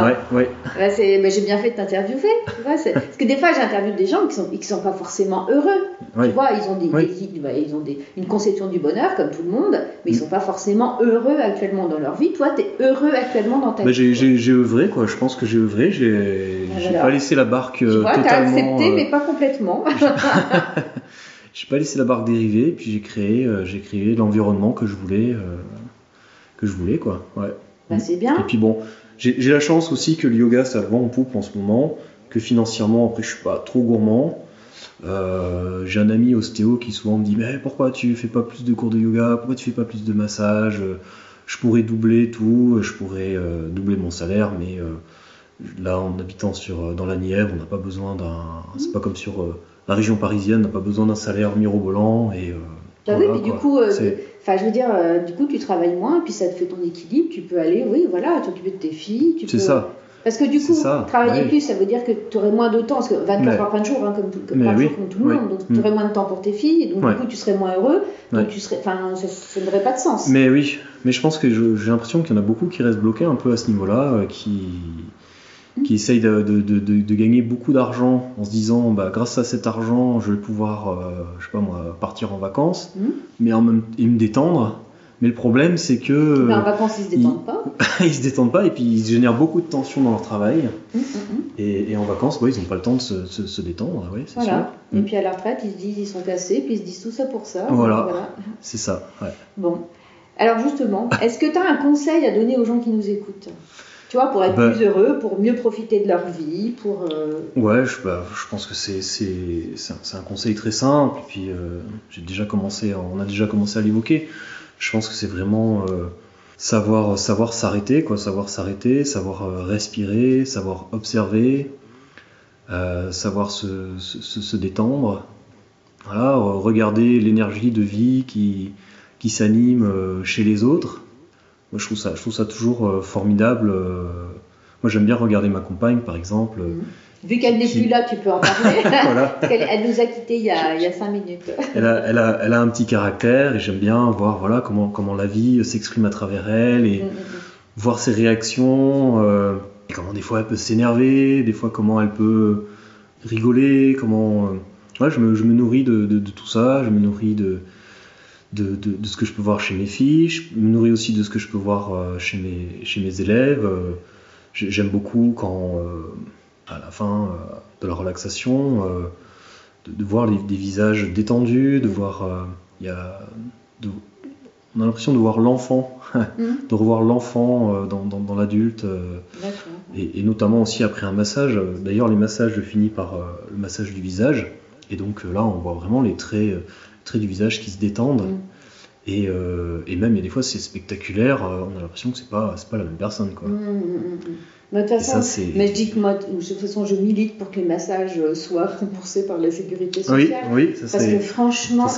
Ouais, ouais. Bah, bah, j'ai bien fait de t'interviewer. Parce que des fois, j'interviewe des gens qui sont, qui sont pas forcément heureux. Tu vois, ils ont, des, bah, ils ont des, une conception du bonheur, comme tout le monde, mais ils mm. sont pas forcément heureux actuellement dans leur vie. Toi, tu es heureux actuellement dans ta vie. J'ai œuvré, quoi. Je pense que j'ai œuvré. J'ai pas laissé la barque tu vois, totalement. as accepté, mais pas complètement. j'ai pas laissé la barque dériver, puis j'ai créé, euh, j'ai créé l'environnement que je voulais, euh, que je voulais quoi. Ouais. Bah, c'est bien. Et puis bon, j'ai la chance aussi que le yoga ça vend en poupe en ce moment, que financièrement après je suis pas trop gourmand. Euh, j'ai un ami ostéo qui souvent me dit mais pourquoi tu fais pas plus de cours de yoga, pourquoi tu fais pas plus de massage, je pourrais doubler tout, je pourrais doubler mon salaire, mais là en habitant sur dans la Nièvre, on n'a pas besoin d'un, c'est pas comme sur la région parisienne n'a pas besoin d'un salaire mirobolant et euh, bah oui, puis du coup, euh, enfin, je veux dire, euh, du coup, tu travailles moins, puis ça te fait ton équilibre. Tu peux aller, oui, voilà, t'occuper de tes filles. C'est ça. Parce que du coup, travailler plus, ça veut dire que tu aurais moins de temps, parce que 24 heures par jour, hein, comme, tout, comme, comme tout le monde, donc tu aurais mm. moins de temps pour tes filles, et donc du coup, tu serais moins heureux, donc tu serais, enfin, ça n'aurait pas de sens. Mais oui, mais je pense que j'ai l'impression qu'il y en a beaucoup qui restent bloqués un peu à ce niveau-là, qui qui essayent de, de, de, gagner beaucoup d'argent en se disant bah, grâce à cet argent je vais pouvoir euh, je sais pas moi partir en vacances. Mmh. mais en même et me détendre. Mais le problème c'est que mais en vacances ils se détendent pas. ils se détendent pas et puis ils génèrent beaucoup de tension dans leur travail. Mmh, mmh, et, et, en vacances ouais, ils n'ont pas le temps de se, se, détendre voilà. Sûr. et puis à la retraite ils se disent ils sont cassés puis ils se disent tout ça pour ça. Voilà, voilà. c'est ça ouais. bon. Alors justement est-ce que tu as un conseil à donner aux gens qui nous écoutent? Tu vois, pour être bah. plus heureux, pour mieux profiter de leur vie, pour... Euh, ouais, je, bah, je, pense que c'est, un, un, conseil très simple, et puis euh, j'ai déjà commencé, on a déjà commencé à l'évoquer. Je pense que c'est vraiment euh, savoir, savoir s'arrêter, quoi, savoir s'arrêter, savoir respirer, savoir observer, savoir se, se, se, détendre, voilà, regarder l'énergie de vie qui, qui s'anime chez les autres moi, je trouve ça, je trouve ça toujours euh, formidable. Euh. moi, j'aime bien regarder ma compagne, par exemple. Mhm. Vu qu'elle n'est plus là, tu peux en parler. voilà. elle, nous a quittés il y a, il y a cinq minutes. elle, a, elle, a, elle, a, un petit caractère et j'aime bien voir voilà, comment, comment la vie s'exprime à travers elle et mm, mm, mm. voir ses réactions. Euh, et comment des fois elle peut s'énerver, des fois comment elle peut rigoler, comment. ouais, je, me, je me nourris de, de, de, tout ça, je me nourris de, de, de, ce que je peux voir chez mes filles, je me nourris aussi de ce que je peux voir euh, chez, mes, chez mes élèves. Euh, j'aime beaucoup quand, euh, à la fin de la relaxation, de, voir des visages détendus, de voir. y a, on a l'impression de voir l'enfant, mm. de revoir l'enfant dans, dans, dans l'adulte, et, et, notamment aussi après un massage. D'ailleurs, les massages, je finis par le massage du visage, et donc là, on voit vraiment les traits traits du visage qui se détendent. Mm. Et, euh, et, même, il y a des fois, c'est spectaculaire, euh, on a l'impression que c'est pas, pas la même personne. Quoi. Mm, mm, de toute façon, mais je dis que moi, de toute façon, je milite pour que les massages euh, soient remboursés par la sécurité sociale. Oui, oui ça Parce que franchement,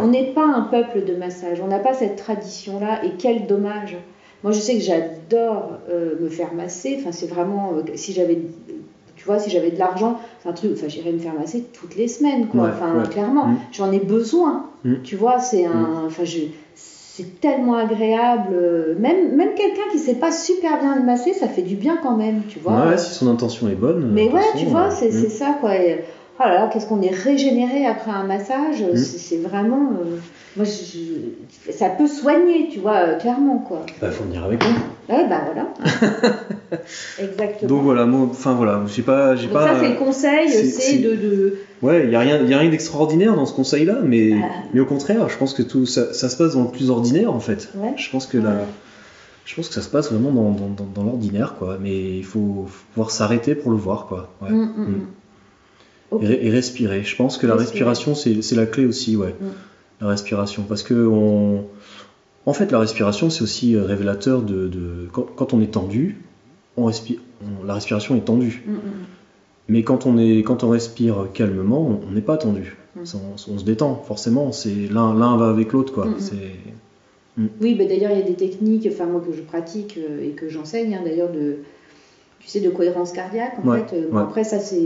on n'est pas un peuple de massage, on n'a pas cette tradition-là, et quel dommage. Moi, je sais que j'adore me faire masser. Enfin, c'est vraiment, si j'avais tu vois, si j'avais de l'argent, c'est un truc, enfin, j'irais me faire masser toutes les semaines, quoi. enfin, clairement, mm. j'en ai besoin. Mm. Tu vois, c'est un, mm. enfin, c'est tellement agréable. Même, même quelqu'un qui sait pas super bien le masser, ça fait du bien quand même, tu vois. Ouais, si son intention est bonne. Mais ouais, tu vois, c'est ça, quoi. oh là là, qu'est-ce qu'on est régénéré après un massage. C'est vraiment. Euh, moi, je, ça peut soigner, tu vois, euh, clairement, quoi. Bah, faut venir avec nous. Ouais, bah voilà. Exactement. Donc voilà, moi, enfin voilà, j'ai pas, j'ai pas. Ça, c'est le conseil, c'est de, de, Ouais, il n'y a rien, y a rien d'extraordinaire dans ce conseil-là, mais, Ah. mais au contraire, je pense que tout ça, ça se passe dans le plus ordinaire en fait. Ouais. Je pense que la- je pense que ça se passe vraiment dans, dans, dans- dans l'ordinaire, quoi. Mais il faut, faut pouvoir s'arrêter pour le voir, quoi. Ouais. Mm, mm, mm. Et, re- et respirer. Je pense que la respiration, c'est c'est la clé aussi, ouais. Mm. La respiration. Parce que, on... en fait, la respiration, c'est aussi euh, révélateur de. de- Quand, quand on est tendu, on respire... on- la respiration est tendue. Mm, mm, Mais quand on, est... quand on respire calmement, on- n'est pas tendu. Mm. On, on se détend, forcément. C'est L'un l'un va avec l'autre, quoi. Mm, mm. C'est. Oui, bah d'ailleurs, il y a des techniques, enfin moi que je pratique euh, et que j'enseigne, hein, d'ailleurs, de, tu sais, de cohérence cardiaque. En Ouais, fait, Euh, ouais. après, ça, c'est,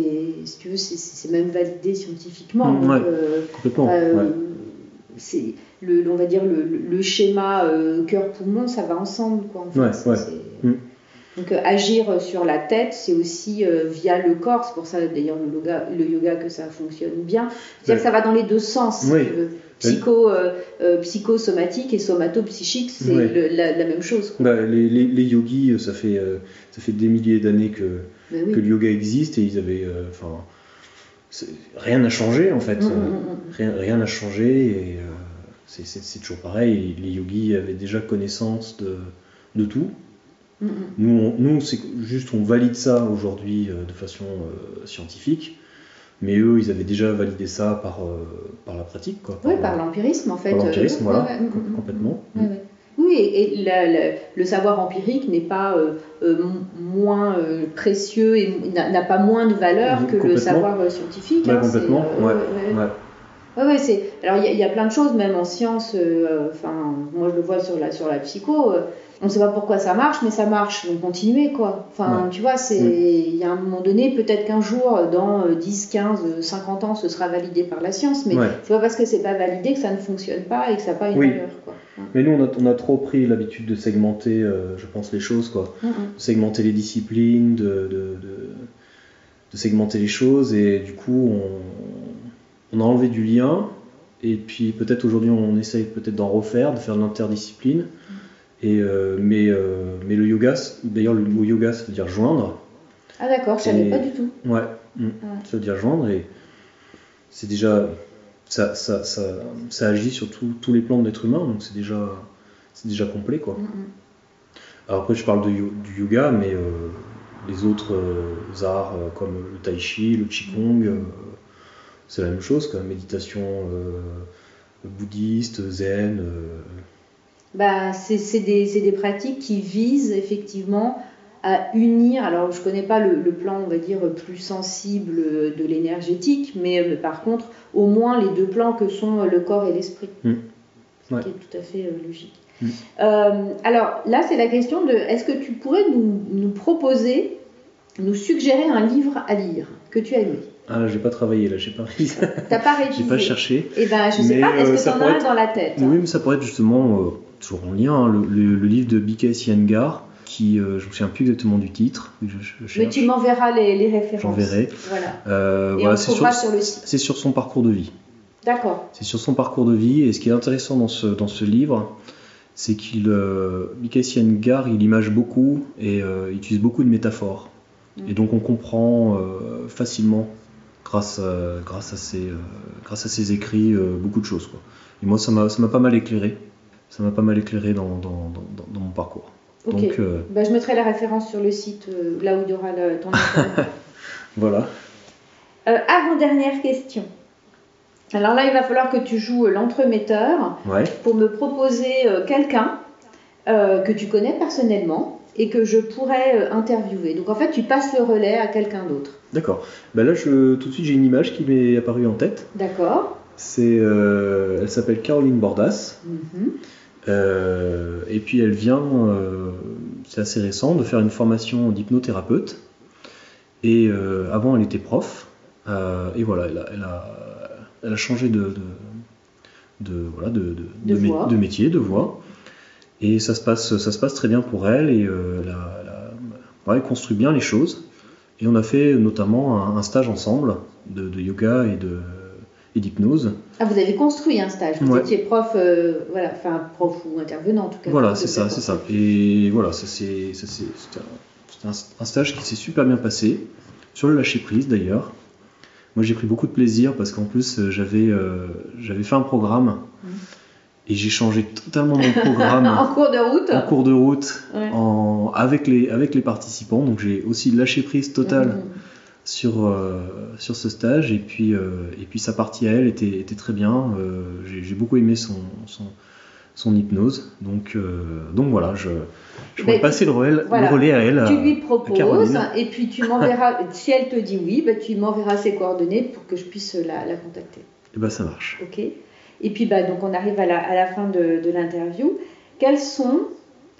si tu veux, c'est, même validé scientifiquement. Mm, donc, ouais. euh, Complètement. C'est le, on va dire le, schéma euh, cœur-poumon, ça va ensemble, quoi. En fait, Ouais, C'est- ouais. c'est-. Donc euh, agir sur la tête, c'est aussi euh, via le corps. C'est pour ça d'ailleurs le yoga, le yoga que ça fonctionne bien. C'est-à-dire Ouais. que ça va dans les deux sens. Oui. Psycho, psychosomatique et somato-psychique, c'est la, la même chose. quoi. Bah, les, les, les yogis, ça fait, ça fait des milliers d'années que, oui. que le yoga existe et ils avaient. Enfin, c'est- rien n'a changé en fait. Mm, mm, mm, Rien n'a changé et euh, c'est- toujours pareil. Les yogis avaient déjà connaissance de, de tout. Nous, on- nous c'est juste on valide ça aujourd'hui euh, de façon euh, scientifique, mais eux, ils avaient déjà validé ça par, par la pratique. Quoi, Oui, par l'empirisme en fait. par l'empirisme, voilà, ouais, ouais, com- complètement. Ouais. Oui, et, et la- la- le savoir empirique n'est pas euh, euh, moins euh, précieux et n'a pas moins de valeur Mhm, que le savoir scientifique. Ouais, hein, complètement, ouais, ouais, ouais. C'est. Alors, il y, a- il y a plein de choses, même en sciences. euh, Enfin, moi, je le vois sur la, sur la psycho. On ne sait pas pourquoi ça marche, mais ça marche. Donc, continuez, quoi. Enfin, Ouais. tu vois, c'est. Il y a un moment donné, peut-être qu'un jour, dans euh, 10, 15, euh, 50 ans, ce sera validé par la science, mais Ouais. c'est pas parce que c'est pas validé que ça ne fonctionne pas et que ça n'a pas une Oui. valeur, quoi. Mais nous, on a, on a trop pris l'habitude de segmenter, euh, je pense, les choses, quoi. Mm, mm. De segmenter les disciplines, de, de, de- de segmenter les choses, et du coup, on, on a enlevé du lien, et puis peut-être aujourd'hui, on essaye peut-être d'en refaire, de faire de l'interdiscipline. Et, euh, mais, euh, mais le yoga, d'ailleurs, le mot yoga, ça veut dire joindre. Ah, d'accord, je savais pas du tout. Ouais, mm, ça veut dire joindre, et c'est déjà. Ça, ça, ça, ça agit sur tout- tous les plans de l'être humain, donc c'est déjà, déjà complet, quoi. Mm, mm. Alors après, je parle de du yoga, mais euh, les autres euh, arts euh, comme le tai chi, le qigong, c'est la même chose, quoi. Méditation bouddhiste, zen. Euh, Bah, c'est des, des pratiques qui visent effectivement à unir. Alors, je connais pas le, le plan, on va dire, plus sensible de l'énergétique, mais, mais par contre, au moins les deux plans que sont le corps et l'esprit. Mm. Ce qui est tout à fait euh, logique. Mm. Euh, alors, là, c'est la question de est-ce que tu pourrais nous, nous proposer, nous suggérer un livre à lire que tu as lu? Ah là, j'ai pas travaillé, là, j'ai pas, T'as pas révisé j'ai pas cherché. Eh ben, je sais Mais, pas, est-ce euh, que ça tu en as être- dans la tête Oui, mais ça pourrait être justement, euh, toujours en lien, hein, le, le- le livre de B.K. Siengar, qui, euh, je me souviens plus exactement du titre, je, je Mais tu m'enverras les, les références. J'enverrai. Voilà. Euh, voilà, on c'est sur, sur sur son parcours de vie. D'accord. C'est sur son parcours de vie, et ce qui est intéressant dans ce, dans ce livre, c'est qu'il, euh, Siengar, il image beaucoup et euh, il utilise beaucoup de métaphores. Mm. Et donc on comprend euh, facilement, grâce à, grâce à, ses, grâce à ses écrits, beaucoup de choses. Quoi. Et moi, ça m'a pas mal éclairé. Ça m'a pas mal éclairé dans, dans, dans, dans- dans mon parcours. Ok. Donc euh, Bah, je mettrai la référence sur le site, euh, là où il y aura le- ton voilà. Euh, Avant-dernière question. Alors là, il va falloir que tu joues l'entremetteur Ouais. pour me proposer quelqu'un que tu connais personnellement et que je pourrais interviewer. Donc en fait, tu passes le relais à quelqu'un d'autre. D'accord. Bah là, je, tout de suite, j'ai une image qui m'est apparue en tête. D'accord C'est, elle s'appelle Caroline Bordas. Mhm. Euh, et puis elle vient, euh, c'est assez récent, de faire une formation d'hypnothérapeute. Et euh, avant, elle était prof. Et voilà, elle a, elle a, elle a changé de, de, de- voilà, métier, de voie. Et ça se passe, ça se passe très bien pour elle. Et elle, a- elle a- ouais, elle construit bien les choses. Et on a fait notamment un, un stage ensemble de yoga et de et d'hypnose. Ah, vous avez construit un stage. Vous Ouais. étiez prof, euh, voilà, enfin prof ou intervenant en tout cas. Voilà, c'est ça, c'est ça. Et voilà, ça c'est, ça, c'est- c'était un, un- stage qui s'est super bien passé, sur le lâcher prise d'ailleurs. moi j'ai pris beaucoup de plaisir parce qu'en plus euh, j'avais euh, j'avais fait un programme Mhm. et j'ai changé totalement mon programme en cours de route en cours de route Ouais. en, avec, les, avec les participants. Donc j'ai aussi lâché prise totale Mhm. Sur, euh, sur ce stage et puis, euh, et puis sa partie à elle était, était très bien. Euh, j'ai beaucoup aimé son, son, son hypnose. Donc, donc voilà, je, je Ben, vais passer le relais, voilà. le relais à elle. Tu lui proposes et puis tu m'enverras, si elle te dit oui, bah, tu m'enverras ses coordonnées pour que je puisse la, la contacter. Et ben ça marche. Ok Et puis bah, donc on arrive à la, à la fin de, de l'interview. Quels sont,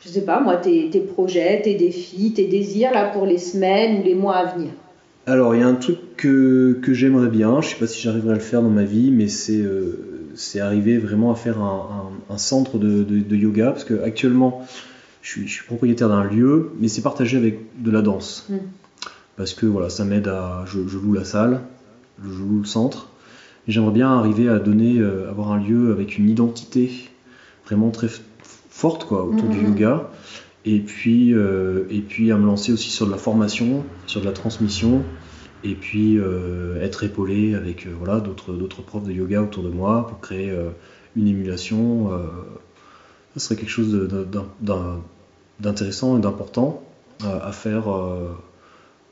je sais pas moi, tes, tes projets, tes défis, tes désirs là pour les semaines ou les mois à venir? Alors, il y a un truc que, que j'aimerais bien, je sais pas si j'arriverai à le faire dans ma vie, mais c'est euh, arriver vraiment à faire un, un- un centre de, de- de yoga, parce que actuellement, je suis, je suis propriétaire d'un lieu, mais c'est partagé avec de la danse. Mm. Parce que voilà, ça m'aide à. Je, je loue la salle, je loue le centre, j'aimerais bien arriver à donner, euh, avoir un lieu avec une identité vraiment très forte quoi, autour du Mhm. yoga. Et puis, euh, et puis à me lancer aussi sur de la formation, sur de la transmission, et puis euh, être épaulé avec euh, voilà, d'autres, profs de yoga autour de moi pour créer une émulation. ça serait quelque chose d'intéressant et d'important à faire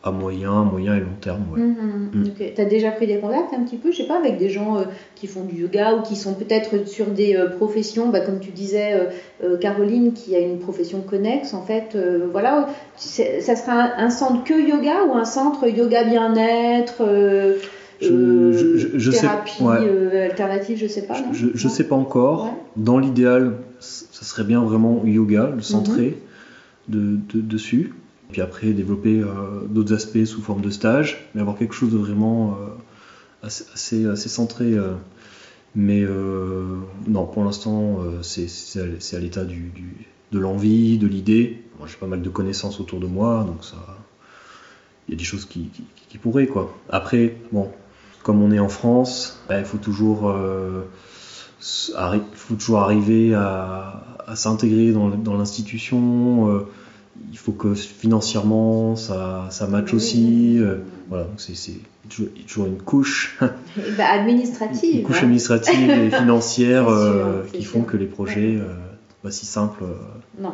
à moyen, moyen et long terme. ouais. Mm. Tu as déjà pris des contacts un petit peu, je sais pas, avec des gens euh, qui font du yoga ou qui sont peut-être sur des euh, professions, bah, comme tu disais, euh, Caroline, qui a une profession connexe, en fait, voilà, ça sera un, un centre que yoga ou un centre yoga bien-être, Je- je- je- je sais- thérapie ouais. euh, alternative, je sais pas. non Je, sais pas encore. Ouais. Dans l'idéal, ça serait bien vraiment yoga, le centrer Mhm. de, de- dessus. Puis après, développer euh, d'autres aspects sous forme de stage, mais avoir quelque chose de vraiment euh, assez, centré. euh. Mais non, pour l'instant, c'est à, l'état de l'envie, de l'idée. Moi, J'ai pas mal de connaissances autour de moi, donc ça. Il y a des choses qui, pourraient, quoi. Après, bon, comme on est en France, bah, il faut toujours. faut toujours arriver à, s'intégrer dans l'institution. Il faut que financièrement ça, ça matche aussi. euh, voilà, c'est toujours, une couche, Eh ben, administrative. une couche hein. administrative et financière sûr, euh, qui sûr. font que les projets, euh, pas si simples euh, Non.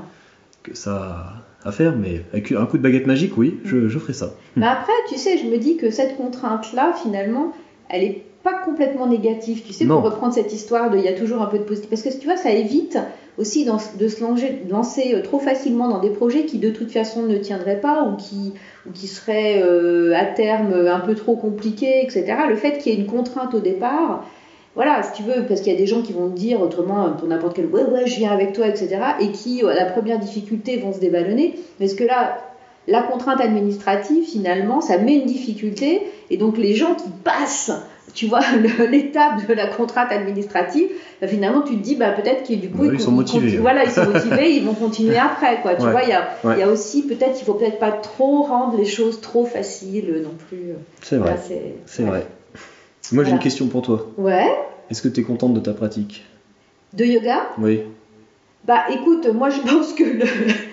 que ça à faire, mais avec un coup de baguette magique, oui, je, je ferai ça. Mais après, tu sais, je me dis que cette contrainte-là, finalement, elle est pas complètement négative. Tu sais, Non. pour reprendre cette histoire de il y a toujours un peu de positif. Parce que tu vois, ça évite aussi dans- de se lancer, lancer euh, trop facilement dans des projets qui de toute façon ne tiendraient pas ou qui, ou qui seraient euh, à terme un peu trop compliqués, etc. Le fait qu'il y ait une contrainte au départ, voilà, si tu veux, parce qu'il y a des gens qui vont te dire autrement, pour n'importe quel, ouais, ouais, je viens avec toi, etc. Et qui, à la première difficulté, vont se déballonner. Parce que là, la contrainte administrative, finalement, ça met une difficulté. Et donc, les gens qui passent, tu vois, l'étape de la contrainte administrative, bah, finalement, tu te dis, bah, peut-être qu'ils du coup, ils sont motivés, hein. Voilà, ils sont motivés, ils vont continuer après, quoi. Tu Ouais, vois, il y a, ouais. il y a aussi, peut-être, il faut peut-être pas trop rendre les choses trop faciles non plus. C'est vrai, c'est c'est ouais. vrai. Moi j'ai Voilà. une question pour toi. Ouais. Est-ce que tu es contente de ta pratique? De yoga? Oui. Bah écoute, moi je pense que le-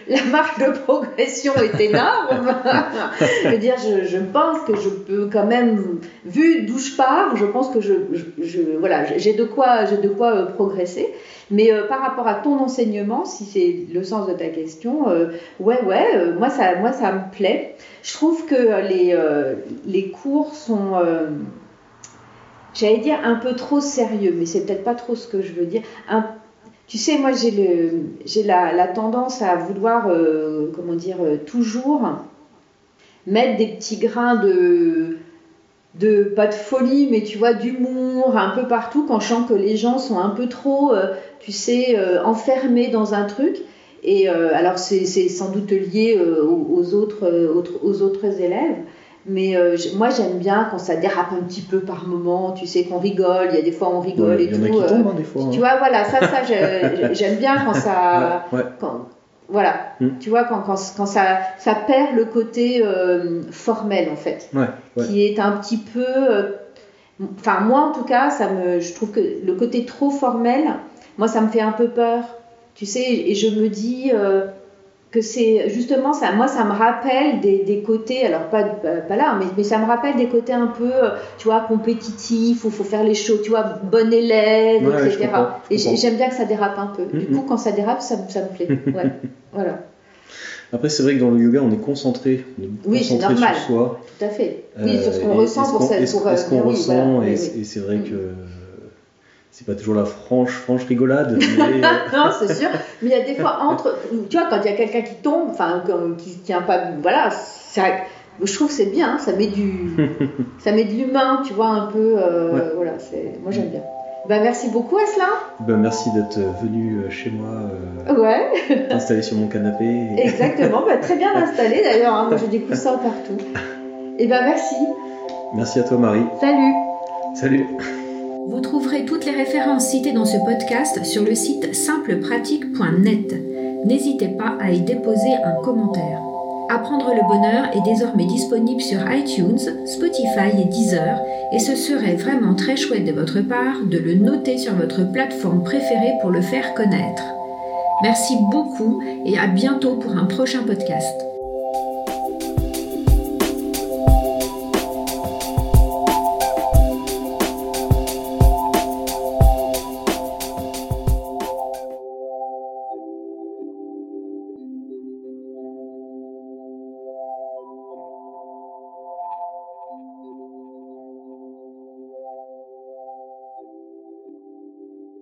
la marge de progression est énorme. je veux dire, je, je pense que je peux quand même, vu d'où je pars, je pense que je, voilà, j'ai de quoi, j'ai de quoi euh, progresser. Mais euh, par rapport à ton enseignement, si c'est le sens de ta question, euh, ouais, ouais, moi ça, moi ça me plaît. Je trouve que les, les cours sont, j'allais dire un peu trop sérieux, mais c'est peut-être pas trop ce que je veux dire. Tu sais, moi, j'ai la, tendance à vouloir, euh, comment dire, euh, toujours mettre des petits grains de, de, pas de folie, mais tu vois, d'humour un peu partout quand je sens que les gens sont un peu trop, euh, tu sais, enfermés dans un truc. Et alors, c'est, sans doute lié aux, autres- aux autres élèves. Mais euh, moi, j'aime bien quand ça dérape un petit peu par moment, tu sais, qu'on rigole. Il y a des fois, on rigole et Il y en a tout. qui euh, tombent hein, des fois. tu hein. vois, voilà, ça, ça j'ai- j'aime bien quand ça. Ouais, ouais. Quand, voilà, Mm. tu vois, quand, quand, quand ça, ça perd le côté euh, formel, en fait, qui est un petit peu. euh, Enfin, moi, en tout cas, ça me, je trouve que le côté trop formel, moi, ça me fait un peu peur, tu sais, et je me dis. Euh, que c'est justement ça. Moi, ça me rappelle des, des côtés, alors pas, pas là, mais, mais, ça me rappelle des côtés un peu, tu vois, compétitifs, où il faut faire les choses, tu vois, bon élève, etc. et j'aime bien que ça dérape un peu. Du coup, quand ça dérape, ça, ça me plaît. Ouais, voilà. Après, c'est vrai que dans le yoga, on est concentré, oui, c'est normal. sur soi. Tout à fait. Oui, sur ce qu'on ressent pour cette. Est-ce qu'on ressent, et, c'est vrai que c'est pas toujours la franche, franche rigolade. Mais... non, c'est sûr. Mais il y a des fois entre, tu vois, quand il y a quelqu'un qui tombe, enfin, qui tient pas, voilà, ça, je trouve que c'est bien, ça met du, ça met de l'humain, tu vois, un peu, euh, voilà, moi j'aime bien. Ben, merci beaucoup Aslan. Ben, merci d'être venu euh, chez moi. Euh, ouais. T'installer sur mon canapé. Exactement, ben, très bien installé d'ailleurs. Hein. Moi j'ai des coussins partout. Et ben merci. Merci à toi Marie. Salut. Salut. Vous trouverez toutes les références citées dans ce podcast sur le site simplepratique.net. N'hésitez pas à y déposer un commentaire. Apprendre le bonheur est désormais disponible sur iTunes, Spotify et Deezer, et ce serait vraiment très chouette de votre part de le noter sur votre plateforme préférée pour le faire connaître. Merci beaucoup et à bientôt pour un prochain podcast.